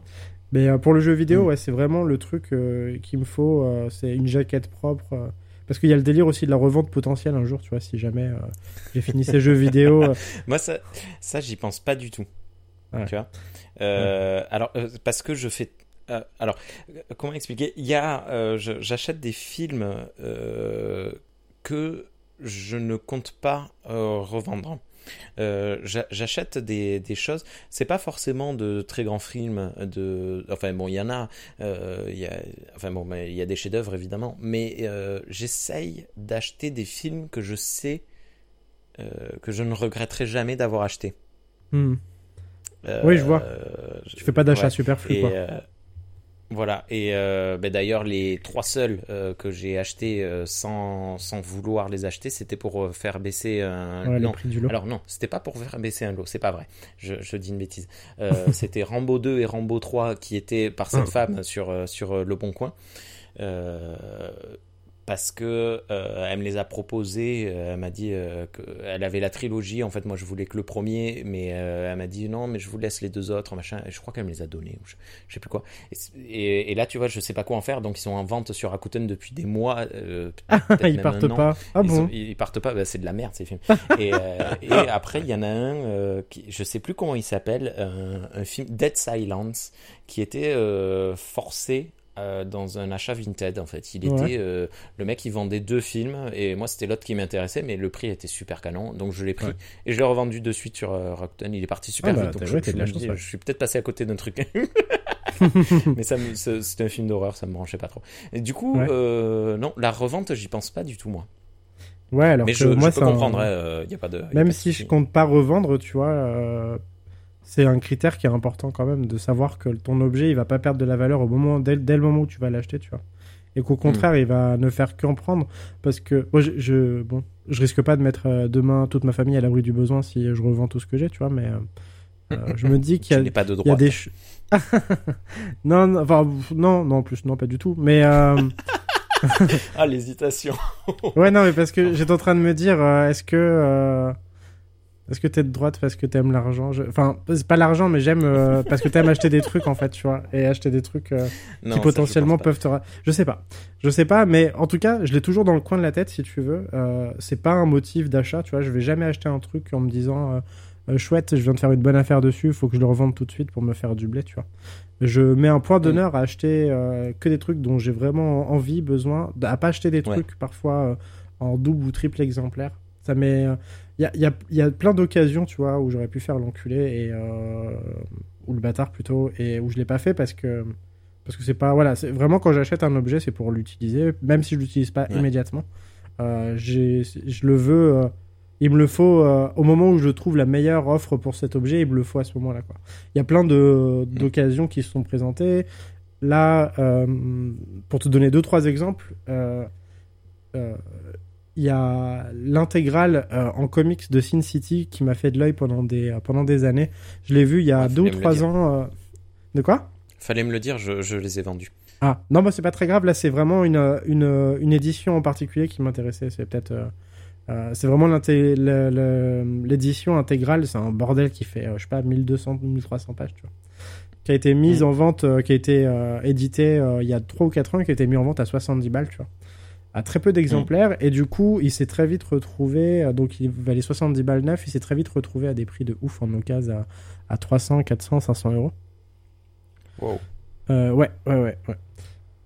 Mais euh, pour le jeu vidéo, ouais, c'est vraiment le truc euh, qu'il me faut, c'est une jaquette propre. parce qu'il y a le délire aussi de la revente potentielle un jour, tu vois, si jamais j'ai fini ces jeux vidéo. Moi, ça, ça j'y pense pas du tout. Ouais. Tu vois Euh, Alors, euh, parce que je fais. euh, alors, comment expliquer? Il y a. J'achète des films que je ne compte pas revendre. Euh, j'a- J'achète des, des choses. C'est pas forcément de très grands films. De, enfin bon, il y en a. euh, y a enfin bon, mais il y a des chefs-d'œuvre évidemment. Mais euh, j'essaye d'acheter des films que je sais que je ne regretterai jamais d'avoir acheté. hmm. Euh, Oui, je vois. je- Tu fais pas d'achat ouais. superflu, Et quoi. euh, voilà. Et euh, ben, d'ailleurs, les trois seuls euh, que j'ai achetés euh, sans, sans vouloir les acheter, c'était pour faire baisser un. Ouais, du lot. Alors non, c'était pas pour faire baisser un lot, c'est pas vrai. Je, je dis une bêtise. C'était Rambo 2 et Rambo 3 qui étaient par cette Ah. femme sur, sur Le Bon Coin. Parce que euh, elle me les a proposés. euh, elle m'a dit euh, qu'elle avait la trilogie. En fait, moi, je voulais que le premier, mais elle m'a dit non, mais je vous laisse les deux autres, machin. Et je crois qu'elle me les a donnés, je, je sais plus quoi. Et, c'est- et- et là, tu vois, je sais pas quoi en faire. Donc, ils sont en vente sur Rakuten depuis des mois. ils partent pas. Ah ils, bon sont- ils partent pas, c'est de la merde ces films. et, et après, il y en a un, qui, je sais plus comment il s'appelle, un, film Dead Silence, qui était forcé euh, dans un achat Vinted en fait. Il Ouais. était euh, le mec, il vendait deux films et moi c'était l'autre qui m'intéressait, mais le prix était super canon, donc je l'ai pris Ouais. et je l'ai revendu de suite sur euh, Rakuten. Il est parti super Ah bah, vite, donc je, je chance, ouais. je suis peut-être passé à côté d'un truc. mais ça, c'était un film d'horreur, ça me branchait pas trop. Et du coup, euh, non, la revente, j'y pense pas du tout moi. Ouais, alors Mais que je, moi, je peux un- comprendre, il y a pas de. y a pas Même de si je compte pas revendre, tu vois, c'est un critère qui est important quand même de savoir que ton objet, il va pas perdre de la valeur au moment, dès, dès le moment où tu vas l'acheter, tu vois. Et qu'au contraire, il va ne faire qu'en prendre parce que moi, je, je- bon, je risque pas de mettre euh, demain toute ma famille à l'abri du besoin si je revends tout ce que j'ai, tu vois, mais euh, euh, je me dis qu'il y a, pas de il y a droit. des non, non, enfin non, non, en plus non, pas du tout, mais euh, Ah, l'hésitation. Ouais, non, mais parce que j'étais en train de me dire, euh, est-ce que. Est-ce que t'es de droite parce que t'aimes l'argent? Je- Enfin, c'est pas l'argent, mais j'aime euh, parce que t'aimes acheter des trucs, en fait, tu vois. Et acheter des trucs euh, Non, qui ça, potentiellement peuvent te. Je sais pas. Je sais pas, mais en tout cas, je l'ai toujours dans le coin de la tête, si tu veux. Euh, c'est pas un motif d'achat, tu vois. Je vais jamais acheter un truc en me disant, chouette, je viens de faire une bonne affaire dessus, faut que je le revende tout de suite pour me faire du blé, tu vois. Je mets un point d'honneur à acheter euh, que des trucs dont j'ai vraiment envie, besoin, à pas acheter des Ouais. trucs parfois euh, en double ou triple exemplaire. Ça met. Il y a, y, a, y a plein d'occasions, tu vois, où j'aurais pu faire l'enculé et. euh, ou le bâtard plutôt, et où je l'ai pas fait parce que. Parce que c'est pas. Voilà, c'est vraiment quand j'achète un objet, c'est pour l'utiliser, même si je l'utilise pas Ouais. immédiatement. Euh, j'ai- je le veux. euh, il me le faut euh, au moment où je trouve la meilleure offre pour cet objet, il me le faut à ce moment-là. Quoi. Il y a plein de d'occasions qui se sont présentées. Là, euh, pour te donner deux trois exemples, euh, euh, il y a l'intégrale euh, en comics de Sin City qui m'a fait de l'œil pendant des euh, pendant des années. Je l'ai vu il y a Ah, deux ou trois ans. euh, De quoi? Fallait me le dire, je, je les ai vendus. Ah non, bah c'est pas très grave. Là, c'est vraiment une une une édition en particulier qui m'intéressait. C'est peut-être c'est vraiment l'édition intégrale. C'est un bordel qui fait je sais pas 1200 1300 pages, tu vois. Qui a été mise Mm. en vente, qui a été édité il y a 3 ou 4 ans, qui a été mis en vente à 70 balles, tu vois. À très peu d'exemplaires et du coup, il s'est très vite retrouvé. donc, il valait 70 balles neuf. Il s'est très vite retrouvé à des prix de ouf en occasion à, à 300, 400, 500 euros. Wow. Euh, ouais, ouais, ouais, ouais.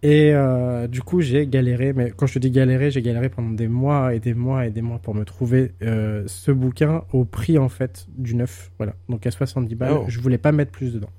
Et euh, du coup, j'ai galéré, mais quand je te dis galéré, j'ai galéré pendant des mois et des mois et des mois pour me trouver euh, ce bouquin au prix en fait du neuf. Voilà, donc à 70 balles. Oh. Je voulais pas mettre plus dedans.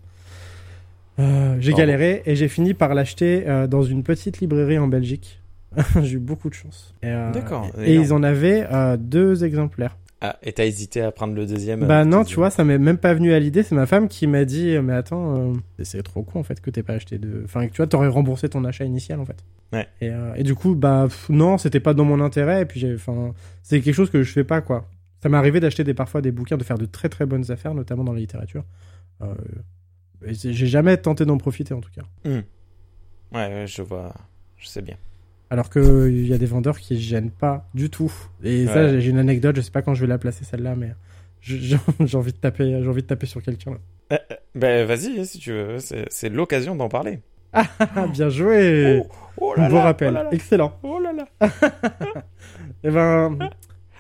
Euh, j'ai Oh. galéré et j'ai fini par l'acheter dans une petite librairie en Belgique. j'ai eu beaucoup de chance. Et, euh, D'accord, Et énorme. ils en avaient euh, deux exemplaires. Ah, et t'as hésité à prendre le deuxième Bah euh, non, tu vois, ça m'est même pas venu à l'idée. C'est ma femme qui m'a dit, mais attends, euh, c'est trop con en fait que t'aies pas acheté de. Enfin, que tu vois, t'aurais remboursé ton achat initial en fait. Ouais. Et, et du coup, bah pff, non, c'était pas dans mon intérêt. Et puis, enfin, c'est quelque chose que je fais pas quoi. Ça m'est arrivé d'acheter des parfois des bouquins, de faire de très très bonnes affaires, notamment dans la littérature. J'ai jamais tenté d'en profiter en tout cas. Ouais, ouais, je vois, je sais bien. Alors que il y a des vendeurs qui se gênent pas du tout. Et ça, Ouais. j'ai- j'ai une anecdote. Je sais pas quand je vais la placer celle-là, mais j'ai envie de taper, j'ai envie de taper sur quelqu'un. là. Ben vas-y, si tu veux, c'est l'occasion d'en parler. Ah, bien joué Oh Beau rappel, oh là excellent. Oh là là. Eh ben,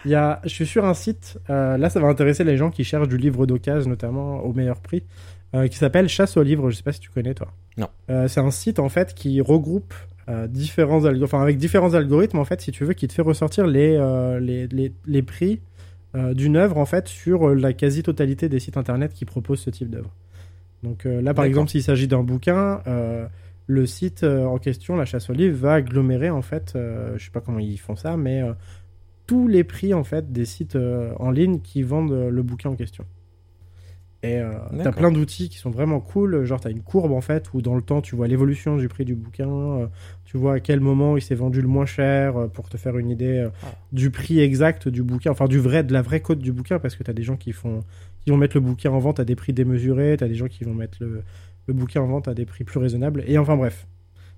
y a, je suis sur un site, euh, là ça va intéresser les gens qui cherchent du livre d'occasion, notamment au meilleur prix, euh, qui s'appelle Chasse au livre, je sais pas si tu connais toi. Non. Euh, c'est un site en fait qui regroupe euh, différents algorithmes, enfin avec différents algorithmes en fait, si tu veux, qui te fait ressortir les, euh, les, les, les prix euh, d'une œuvre en fait sur euh, la quasi-totalité des sites internet qui proposent ce type d'œuvre. Donc euh, là par exemple, s'il s'agit d'un bouquin, euh, le site euh, en question, la chasse au livre, va agglomérer en fait, euh, je sais pas comment ils font ça, mais euh, tous les prix en fait des sites euh, en ligne qui vendent euh, le bouquin en question. Et euh, t'as plein d'outils qui sont vraiment cool. Genre t'as une courbe en fait où dans le temps tu vois l'évolution du prix du bouquin, euh, tu vois à quel moment il s'est vendu le moins cher euh, pour te faire une idée Ah. du prix exact du bouquin, enfin du vrai, de la vraie cote du bouquin parce que t'as des gens qui font, qui vont mettre le bouquin en vente à des prix démesurés, t'as des gens qui vont mettre le, le bouquin en vente à des prix plus raisonnables. Et enfin bref.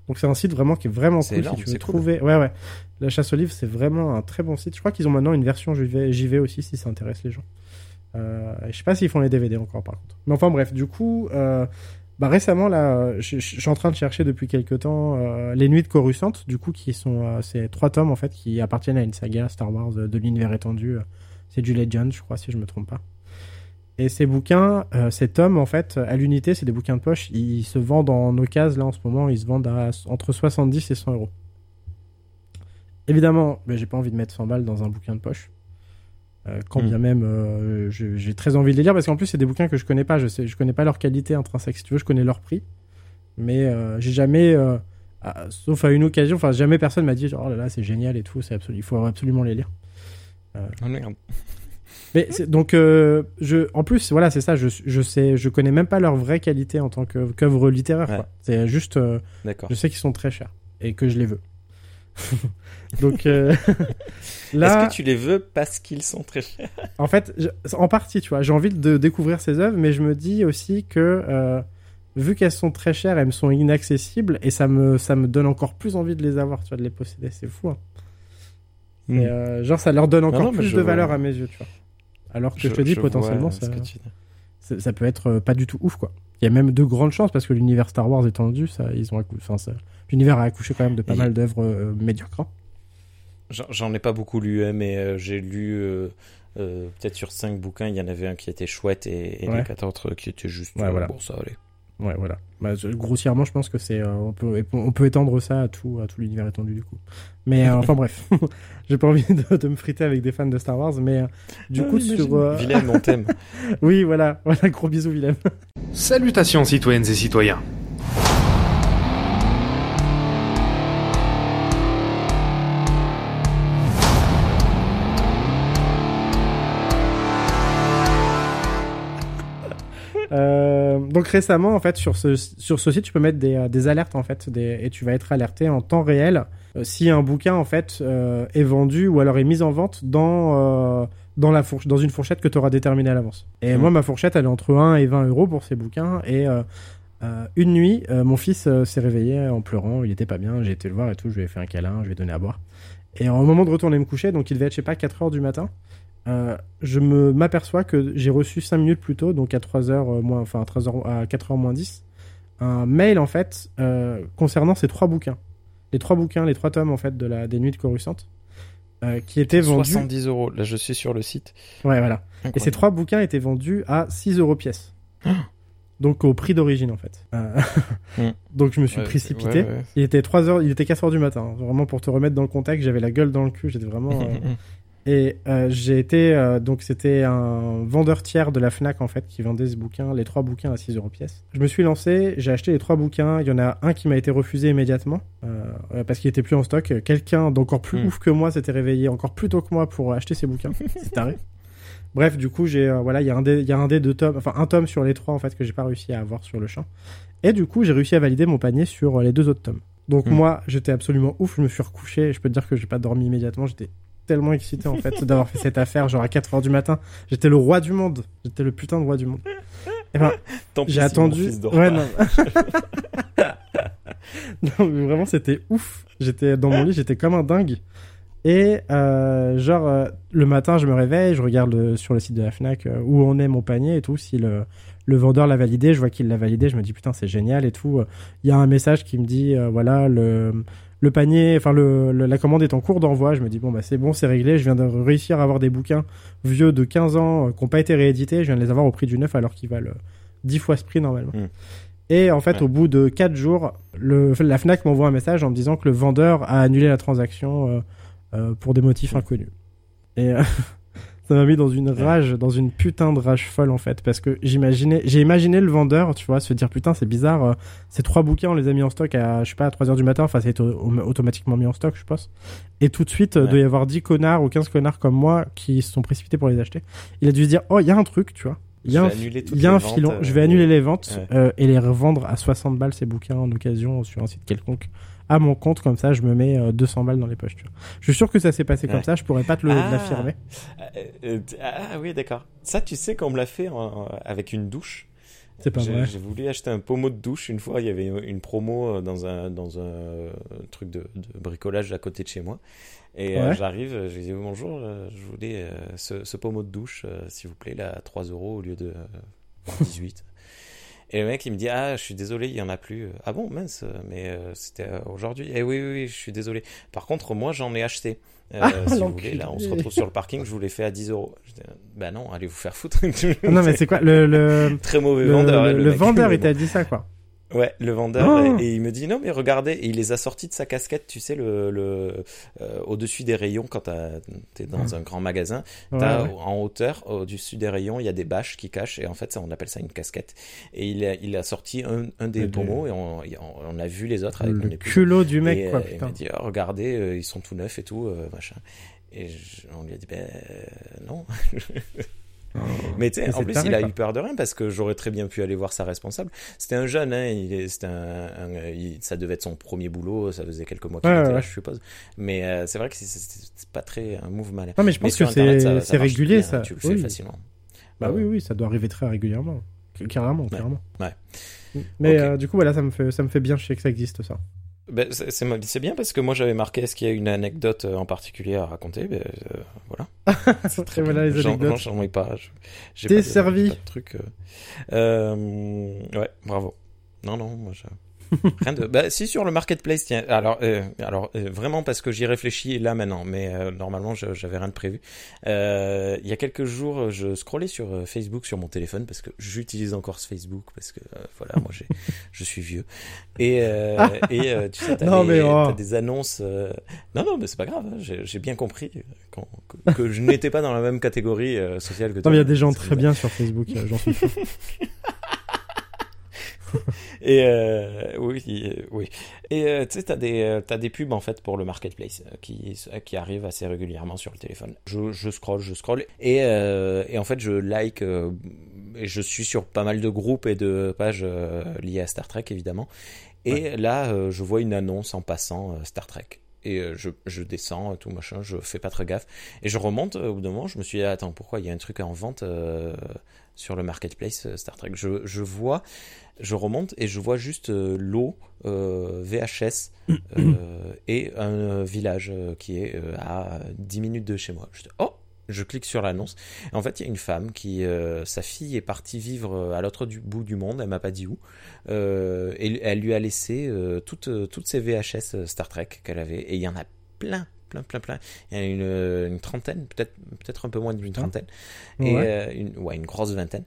Donc c'est un site vraiment qui est vraiment C'est cool énorme, si tu veux cool. trouver. Ouais ouais. La chasse aux livres c'est vraiment un très bon site. Je crois qu'ils ont maintenant une version JV, JV aussi si ça intéresse les gens. Euh, je sais pas s'ils font les DVD encore par contre. Mais enfin bref, du coup, euh, bah récemment là, je, suis en train de chercher depuis quelques temps euh, les Nuits de Coruscant, du coup qui sont euh, c'est trois tomes en fait qui appartiennent à une saga Star Wars de l'univers étendu. C'est du Legend, je crois si je me trompe pas. Et ces bouquins, ces tomes en fait à l'unité, c'est des bouquins de poche. Ils se vendent en occasion là en ce moment, ils se vendent à entre 70 et 100 euros. Évidemment, ben, j'ai pas envie de mettre 100 balles dans un bouquin de poche. Euh, quand bien même euh, j'ai très envie de les lire parce qu'en plus c'est des bouquins que je connais pas. Je sais je connais pas leur qualité intrinsèque si tu veux je connais leur prix. Mais euh, j'ai jamais sauf à une occasion enfin jamais personne m'a dit oh là là c'est génial et tout c'est absolu il faut absolument les lire. Oh merde. mais donc je en plus voilà c'est ça je, je sais je connais même pas leur vraie qualité en tant que qu'œuvre littéraire Ouais. c'est juste je sais qu'ils sont très chers et que je les veux donc euh, là Est-ce que tu les veux parce qu'ils sont très chers? En fait, je- en partie, tu vois, j'ai envie de découvrir ces œuvres, mais je me dis aussi que euh, vu qu'elles sont très chères, elles me sont inaccessibles et ça me ça me donne encore plus envie de les avoir, tu vois, de les posséder. C'est fou. hein. Hmm. Et, euh, genre, ça leur donne encore non, mais plus de vois. valeur à mes yeux, tu vois. Alors que je, te dis, potentiellement, ça, peut être pas du tout ouf, quoi. Il y a même de grandes chances parce que l'univers Star Wars étendu, ça, ils ont accou- enfin, ça- l'univers a accouché quand même de pas Et- mal d'œuvres euh, médiocres. hein. J'en- ai pas beaucoup lu, hein, mais euh, j'ai lu euh, peut-être sur 5 bouquins, il y en avait un qui était chouette et, et Ouais. les quatre autres qui étaient juste. Ouais, voilà. Bon, ça allait. Ouais, voilà. Bah, grossièrement, je pense que c'est, euh, on peut, on peut étendre ça à tout, à tout l'univers étendu du coup. Mais euh, enfin bref, j'ai pas envie de, de me friter avec des fans de Star Wars, mais euh, du Ah, coup sur, euh, Willem, on t'aime. oui, voilà, voilà, gros bisous Willem. Salutations citoyennes et citoyens. Donc récemment, en fait, sur ce, sur ce site, tu peux mettre des, euh, des alertes, en fait, des, et tu vas être alerté en temps réel euh, si un bouquin, en fait, euh, est vendu ou alors est mis en vente dans, euh, dans, la fourche, dans une fourchette que tu auras déterminée à l'avance. Et Mhm. moi, ma fourchette, elle est entre 1 et 20 euros pour ces bouquins. Et euh, une nuit, mon fils s'est réveillé en pleurant, il était pas bien, j'ai été le voir et tout, je lui ai fait un câlin, je lui ai donné à boire. Et au moment de retourner me coucher, donc il devait être, je sais pas, 4 heures du matin, euh, je me m'aperçois que j'ai reçu 5 minutes plus tôt, donc à 3 heures euh, moins, enfin à 13 heures, à 4 heures moins 10, un mail en fait euh, concernant ces trois bouquins. Les trois bouquins, les trois tomes en fait de la des nuits de Coruscant, euh, qui étaient vendus. 70 euros. Là, je suis sur le site. Ouais, voilà. Et ces trois bouquins étaient vendus à 6 euros pièce. Donc au prix d'origine en fait. Euh, Mm. Donc je me suis Ouais, précipité. ouais, ouais. Il était 3 heures, il était 4 heures du matin. hein. Vraiment pour te remettre dans le contexte, j'avais la gueule dans le cul, j'étais vraiment. euh, Et euh, j'ai été euh, donc c'était un vendeur tiers de la Fnac en fait qui vendait ce bouquin, les trois bouquins à 6 euros pièce. Je me suis lancé, j'ai acheté les trois bouquins. Il y en a un qui m'a été refusé immédiatement euh, euh, parce qu'il était plus en stock. Quelqu'un d'encore plus Hmm. ouf que moi s'était réveillé encore plus tôt que moi pour acheter ces bouquins. C'est taré. Bref, du coup j'ai euh, voilà il y a un des il y a un des deux tomes, enfin un tome sur les trois en fait que j'ai pas réussi à avoir sur le champ. Et du coup j'ai réussi à valider mon panier sur euh, les deux autres tomes. Donc Hmm. moi j'étais absolument ouf. Je me suis recouché. Je peux te dire que j'ai pas dormi immédiatement. J'étais tellement excité en fait d'avoir fait cette affaire genre à 4 heures du matin. J'étais le roi du monde. J'étais le putain de roi du monde. Et ben Tant pis j'ai attendu ouais non. Non mais vraiment c'était ouf. J'étais dans mon lit j'étais comme un dingue. Et euh, genre euh, le matin je me réveille je regarde le- sur le site de la Fnac euh, où on est mon panier et tout. Si le le vendeur l'a validé je vois qu'il l'a validé. Je me dis putain c'est génial et tout. Il y a un message qui me dit voilà le le panier, enfin le, le- la commande est en cours d'envoi. Je me dis bon bah c'est bon, c'est réglé. Je viens de réussir à avoir des bouquins vieux de 15 ans euh, qui n'ont pas été réédités. Je viens de les avoir au prix du neuf alors qu'ils valent euh, 10 fois ce prix normalement. Mm. Et en fait, Ouais. au bout de 4 jours, le, la Fnac m'envoie un message en me disant que le vendeur a annulé la transaction euh, euh, pour des motifs inconnus. Et euh, ça m'a mis dans une rage, dans une putain de rage folle en fait, parce que j'imaginais, j'ai imaginé le vendeur, tu vois, se dire putain c'est bizarre, euh, ces trois bouquins on les a mis en stock à je sais pas à 3 heures du matin, enfin c'est au- au- automatiquement mis en stock je pense. Et tout de suite, il Ouais. doit y avoir 10 connards ou 15 connards comme moi qui se sont précipités pour les acheter. Il a dû se dire oh il y a un truc, tu vois. Il y a un, il y a ventes, filon, euh, je vais annuler les ventes Ouais. euh, et les revendre à 60 balles ces bouquins en occasion sur un site quelconque à mon compte comme ça je me mets euh, 200 balles dans les poches tu vois. Je suis sûr que ça s'est passé comme Ouais. ça, je pourrais pas te Ah. l'affirmer. Euh, euh, ah oui, d'accord. Ça, tu sais qu'on me l'a fait en- avec une douche. C'est pas vrai. J'ai voulu acheter un pommeau de douche une fois. Il y avait une promo euh, dans un dans un euh, truc de, de bricolage à côté de chez moi. Et euh, j'arrive, euh, je dis bonjour, euh, je voulais euh, ce, ce pommeau de douche, euh, s'il vous plaît, là à 3 euros au lieu de euh, 18. Et le mec il me dit ah je suis désolé il y en a plus. Ah bon mince mais euh, c'était euh, aujourd'hui. Eh oui, oui oui je suis désolé. Par contre moi j'en ai acheté. Euh, Ah, si vous voulez là on se retrouve sur le parking je vous l'ai fait à 10 euros. Je dis, Bah non allez vous faire foutre. Non mais c'est quoi le le, Très mauvais le, vendeur. le- hein, le vendeur il t'a dit ça quoi. Ouais, le vendeur Oh et, et il me dit non mais regardez et il les a sortis de sa casquette, tu sais le, le euh, au-dessus des rayons quand t'es dans un grand magasin, Ouais, t'as ouais. en hauteur au-dessus des rayons il y a des bâches qui cachent et en fait ça on appelle ça une casquette et il a, il a sorti un, un des pommeaux et on, et on, a vu les autres avec Le culot du et, mec quoi euh, il putain. m'a dit oh, regardez euh, ils sont tout neufs et tout euh, machin et je- on lui a dit ben non. Mais tu sais, en plus, taré, il a eu peur de rien parce que j'aurais très bien pu aller voir sa responsable. C'était un jeune, hein, il un, un- il- ça devait être son premier boulot, ça faisait quelques mois qu'il Ouais, était ouais. là, je suppose. Mais euh, c'est vrai que c'est- pas très un move malin. Non mais je pense que c'est régulier bien, ça. Tu le fais Oui. facilement. Bah oui oui ça doit arriver très régulièrement. Carrément carrément. Ouais. Mais euh, du coup voilà ça me fait ça me fait bien chier que ça existe ça. Ben, c'est bien parce que moi j'avais marqué est-ce qu'il y a une anecdote euh, en particulier à raconter. Ben, euh, voilà. C'est Très voilà les anecdotes. J'en ai pas. T'es servi. pas de truc. Euh, ouais, bravo. Non, non, moi je. Rien de. Bah, si sur le marketplace, tiens. Alors, euh, alors euh, vraiment parce que j'y réfléchis là maintenant, mais euh, normalement j'avais rien de prévu. Euh, il y a quelques jours, je scrollais sur euh, Facebook sur mon téléphone parce que j'utilise encore ce Facebook parce que voilà, moi j'ai, je suis vieux. Et euh, et euh, tu sais, t'as Non, des, mais oh. t'as des annonces. euh, Non, non, mais c'est pas grave. hein, J'ai j'ai bien compris quand- que, que je n'étais pas dans la même catégorie sociale que Non toi. mais il y a des gens très bien sur Facebook, j'en suis sûr. Et euh, oui, oui. Et euh, tu sais, t'as des euh, t'as des pubs en fait pour le marketplace qui qui arrivent assez régulièrement sur le téléphone. Je je scroll, je scroll et euh, et en fait je like euh, et je suis sur pas mal de groupes et de pages liées à Star Trek évidemment. Et là, je vois une annonce en passant Star Trek. Et euh, je, je descends, euh, tout machin, je fais pas très gaffe. Et je remonte, euh, au bout d'un moment, je me suis dit, attends, pourquoi il y a un truc en vente sur le marketplace Star Trek? Je, je vois, je remonte et je vois juste l'eau VHS et un village qui est à 10 minutes de chez moi. Je oh je clique sur l'annonce. En fait, il y a une femme qui, euh, sa fille est partie vivre euh, à l'autre du bout du monde. Elle m'a pas dit où. Euh, et elle lui a laissé euh, toutes, euh, toutes ses VHS euh, Star Trek qu'elle avait. Et il y en a plein, plein, plein, plein. Il y en a une, une trentaine, peut-être, peut-être un peu moins d'une trentaine. Et Ouais. euh, une, ouais, une grosse vingtaine.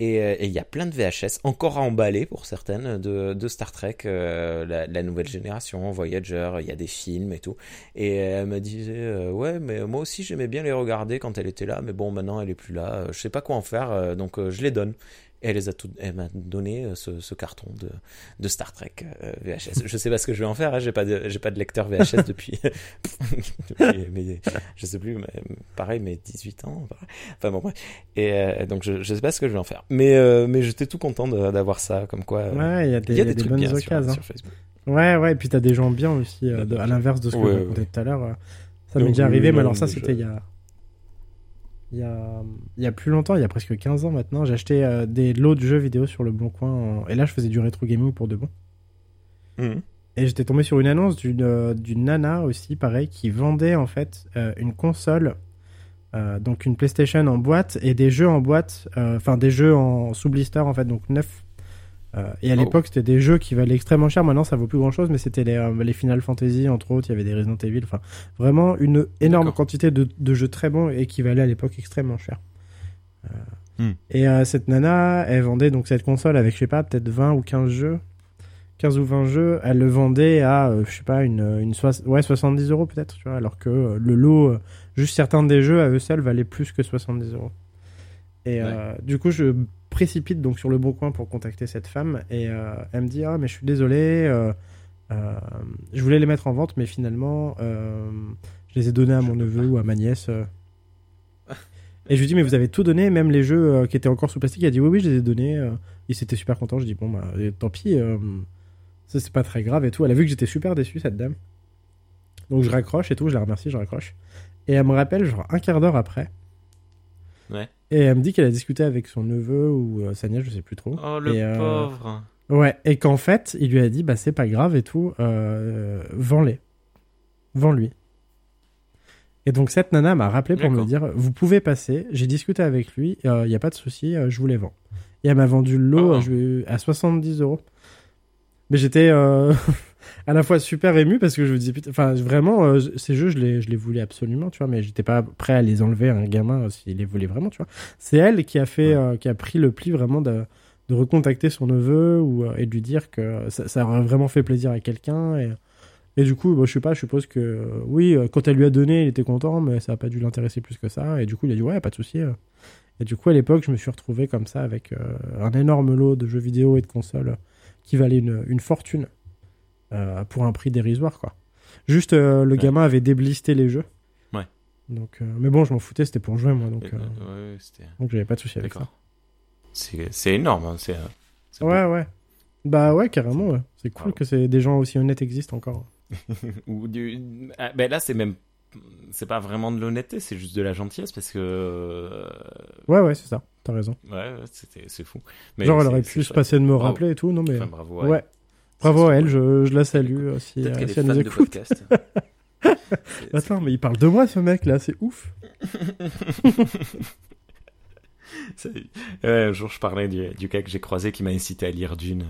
Et euh, et il y a plein de VHS, encore à emballer pour certaines, de, Star Trek, euh, la, nouvelle génération, Voyager, il y a des films et tout. Et elle me disait, euh, ouais, mais moi aussi j'aimais bien les regarder quand elle était là, mais bon, maintenant elle est plus là, je sais pas quoi en faire, donc je les donne. Elle les a tout, elle m'a donné euh, ce, ce carton de, de Star Trek euh, VHS. Je sais pas ce que je vais en faire, hein, j'ai pas de, j'ai pas de lecteur VHS depuis, depuis mes- je sais plus, pareil, mes 18 ans. Enfin bon, bref. Et euh, donc je, je sais pas ce que je vais en faire. Mais, euh, mais j'étais tout content d'avoir ça, comme quoi. Ouais, il y a des, y a y des bonnes bien sur- occasions. sur, Facebook. Ouais, ouais, et puis t'as des gens bien aussi, euh, de- à l'inverse de ce que Ouais, je ouais. tout à l'heure. Ça m'est déjà arrivé, mais alors ça, c'était il y a. Il y, a, y a plus longtemps, il y a presque 15 ans maintenant, acheté euh, des lots de jeux vidéo sur le Bon Coin. en- Et là, je faisais du rétro gaming pour de bon. Mhm. Et j'étais tombé sur une annonce d'une euh, d'une nana aussi, pareil, qui vendait en fait euh, une console, euh, donc une PlayStation en boîte et des jeux en boîte, enfin des jeux en sous blister en fait, donc neuf. Euh, et à Oh. l'époque, c'était des jeux qui valaient extrêmement cher. Maintenant, ça vaut plus grand chose, mais c'était les, euh, les Final Fantasy entre autres. Il y avait des Resident Evil, enfin vraiment une énorme quantité de, de jeux très bons et qui valaient à l'époque extrêmement cher. Euh, Hmm. Et cette nana, elle vendait donc cette console avec, je sais pas, peut-être 20 ou 15 jeux. 15 ou 20 jeux, elle le vendait à, je sais pas, une, une soix- ouais, 70 euros peut-être, tu vois, alors que le lot, juste certains des jeux à eux seuls valaient plus que 70 euros. Et du coup, je précipite donc sur le bon coin pour contacter cette femme et euh, elle me dit ah mais je suis désolé, euh, euh, je voulais les mettre en vente mais finalement je les ai donnés à mon neveu ou à ma nièce. Et je lui dis mais vous avez tout donné, même les jeux qui étaient encore sous plastique. Elle a dit oui oui je les ai donnés. Il s'était super content. Je dis bon bah tant pis, ça c'est pas très grave et tout. Elle a vu que j'étais super déçu cette dame. Donc je raccroche et tout, je la remercie, je raccroche. Et elle me rappelle genre un quart d'heure après. Ouais. Et elle me dit qu'elle a discuté avec son neveu ou euh, sa nièce, je sais plus trop. Oh, le Et, euh, pauvre. Ouais, et qu'en fait, il lui a dit, bah c'est pas grave et tout, euh, vends-les. Vends-lui. Et donc cette nana m'a rappelé pour me dire, vous pouvez passer, j'ai discuté avec lui, il n'y a pas de souci, euh, je vous les vends. Et elle m'a vendu le lot Oh. euh, je lui- à 70 euros. Mais j'étais euh, à la fois super ému parce que je me putain, enfin vraiment, euh, ces jeux, je les, je les voulais absolument, tu vois, mais j'étais pas prêt à les enlever à un gamin euh, s'il les voulait vraiment, tu vois. C'est elle qui a fait, Ouais. euh, qui a pris le pli vraiment de, de recontacter son neveu ou, euh, et de lui dire que ça, ça aurait vraiment fait plaisir à quelqu'un. Et, et du coup, bon, je sais pas, je suppose que euh, oui, euh, quand elle lui a donné, il était content, mais ça a pas dû l'intéresser plus que ça. Et du coup, il a dit ouais, pas de souci. euh. Et du coup, à l'époque, je me suis retrouvé comme ça avec euh, un énorme lot de jeux vidéo et de consoles qui valait une, une fortune euh, pour un prix dérisoire, quoi. Juste, euh, le Ouais. gamin avait déblisté les jeux. Ouais. Donc, euh, mais bon, je m'en foutais, c'était pour jouer moi, donc, euh, ouais, donc j'avais pas de souci avec ça. C'est énorme. hein, C'est Ouais, ouais. Bah ouais, carrément, ouais. C'est cool que c'est des gens aussi honnêtes existent encore. Ou du... ah, ben là, c'est même. C'est pas vraiment de l'honnêteté, c'est juste de la gentillesse parce que. Ouais, ouais, c'est ça. T'as raison. Ouais, c'est fou. Mais Genre, elle aurait pu se passer de me Bravo. rappeler et tout, non mais. Enfin, bravo. ouais. ouais. Bravo à elle, je, je la salue euh, si, euh, si elle fan nous écoute. Attends, mais il parle de moi ce mec là, c'est ouf. Ouais, un jour, je parlais du, du gars que j'ai croisé qui m'a incité à lire Dune.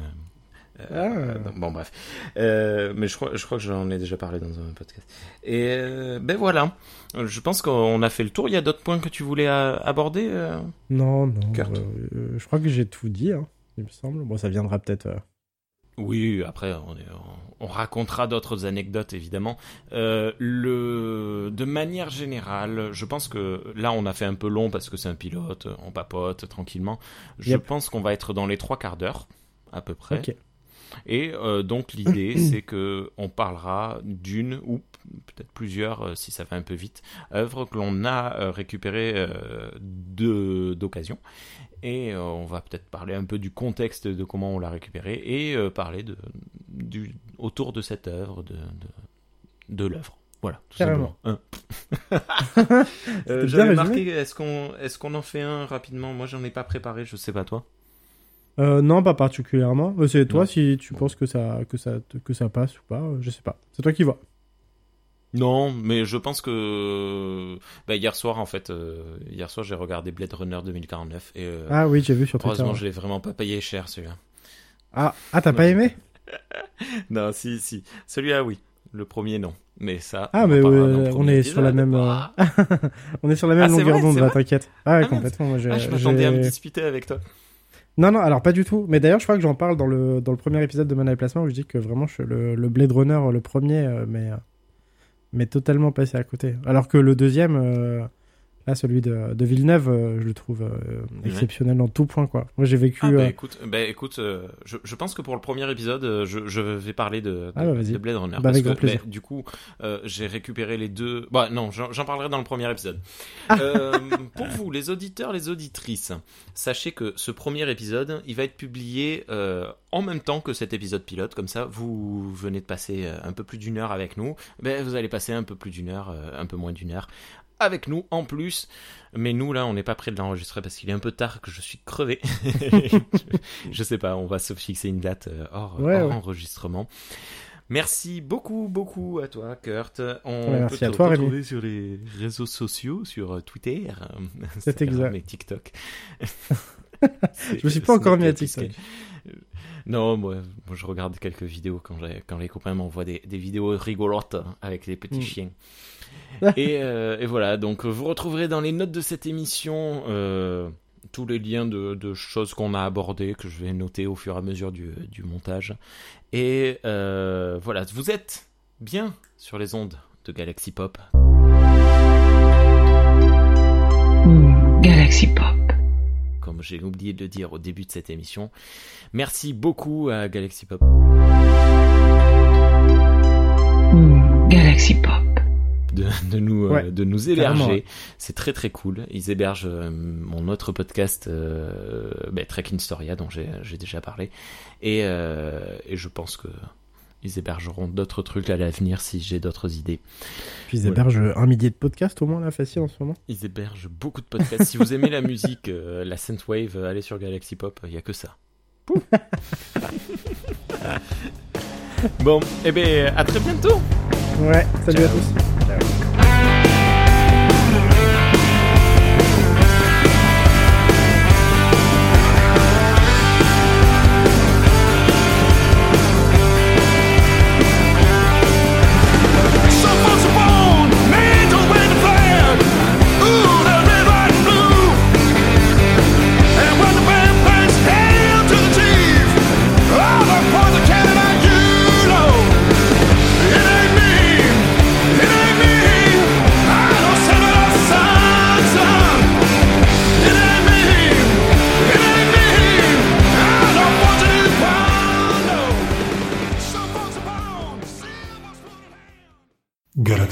Euh, Ah. Bon, bref. Euh, mais je crois, je crois que j'en ai déjà parlé dans un podcast. Et euh, ben voilà. Je pense qu'on a fait le tour. Il y a d'autres points que tu voulais aborder euh? Non, non. Je crois que j'ai tout dit, hein, il me semble. Bon, ça viendra peut-être. Oui, après, on, est- on- on racontera d'autres anecdotes, évidemment. Euh, le, de manière générale, je pense que là, on a fait un peu long parce que c'est un pilote, on papote tranquillement. Je Yep. pense qu'on va être dans les trois quarts d'heure, à peu près. Et euh, donc, l'idée, c'est que on parlera d'une ou peut-être plusieurs, euh, si ça va un peu vite, œuvres que l'on a euh, récupérées euh, de- d'occasion. Et euh, on va peut-être parler un peu du contexte de comment on l'a récupéré et euh, parler de, du, autour de cette œuvre, de, de, de l'œuvre. Voilà, tout Carrément. simplement. Euh, J'avais marqué, est-ce qu'on est qu'on en fait un rapidement? Moi, j'en ai pas préparé, je sais pas toi. Euh, non, pas particulièrement. C'est toi Non. si tu penses que ça, que, ça, que ça passe ou pas, je sais pas. C'est toi qui vois. Non, mais je pense que bah, hier soir, en fait, euh, hier soir, j'ai regardé Blade Runner 2049 et euh, Ah oui, j'ai vu sur Twitter. heureusement, je l'ai vraiment pas payé cher celui-là. Ah, ah t'as pas aimé? Non, si, si, celui-là, oui. Le premier, non. Mais ça. Ah, on mais euh, le on est sur la même, euh, Ah, on est sur la même Ah, longueur d'onde, là, t'inquiète. Ah, ouais, Ah, complètement. Moi, ah, je m'attendais à me disputer avec toi. Non, non, alors pas du tout. Mais d'ailleurs, je crois que j'en parle dans le, dans le premier épisode de Mana Placement où je dis que vraiment je, le, le Blade Runner, le premier, euh, mais, euh, mais totalement passé à côté. Alors que le deuxième, euh, là, celui de, de Villeneuve, euh, je le trouve euh, exceptionnel en tout point, quoi. Moi, j'ai vécu. Ah, bah euh, écoute, bah, écoute je, je pense que pour le premier épisode, je, je vais parler de, de, Ah, bah, de Blade Runner. Bah, parce que, plaisir. bah, du coup, j'ai récupéré les deux. Bah, non, j'en parlerai dans le premier épisode. Ah. Pour vous, les auditeurs, les auditrices, sachez que ce premier épisode, il va être publié en même temps que cet épisode pilote. Comme ça, vous venez de passer un peu plus d'une heure avec nous. Ben, vous allez passer un peu plus d'une heure, un peu moins d'une heure avec nous en plus. Mais nous, là, on n'est pas prêt de l'enregistrer parce qu'il est un peu tard que je suis crevé. je sais pas, on va se fixer une date euh, hors, Ouais, hors ouais. enregistrement. Merci beaucoup, beaucoup à toi, Kurt. On merci peut à te Rémi. retrouver sur les réseaux sociaux, sur euh, Twitter, euh, C'est exact. et TikTok. Je me suis pas encore mis à TikTok. Non, moi, moi, je regarde quelques vidéos quand, j'ai- quand les copains m'envoient des, des vidéos rigolotes avec les petits Mm. chiens. et, euh, et voilà, donc vous retrouverez dans les notes de cette émission euh, tous les liens de, de choses qu'on a abordées, que je vais noter au fur et à mesure du, du montage. Et euh, voilà, vous êtes bien sur les ondes de Galaxy Pop. Galaxy Pop. Comme j'ai oublié de le dire au début de cette émission. Merci beaucoup à Galaxy Pop Hmm, Galaxy Pop. de, de nous, euh, de nous héberger. ouais. C'est très très cool. Ils hébergent euh, mon autre podcast, euh, Trek in Storia, dont j'ai j'ai déjà parlé. Et, euh, et je pense que ils hébergeront d'autres trucs à l'avenir si j'ai d'autres idées. Puis ils Ouais. hébergent un millier de podcasts au moins, là, facile en ce moment. Ils hébergent beaucoup de podcasts. si vous aimez la musique, euh, la synthwave, euh, allez sur Galaxy Pop, il y a que ça. Pouh. bon, et ben à très bientôt. Ouais, salut à tous.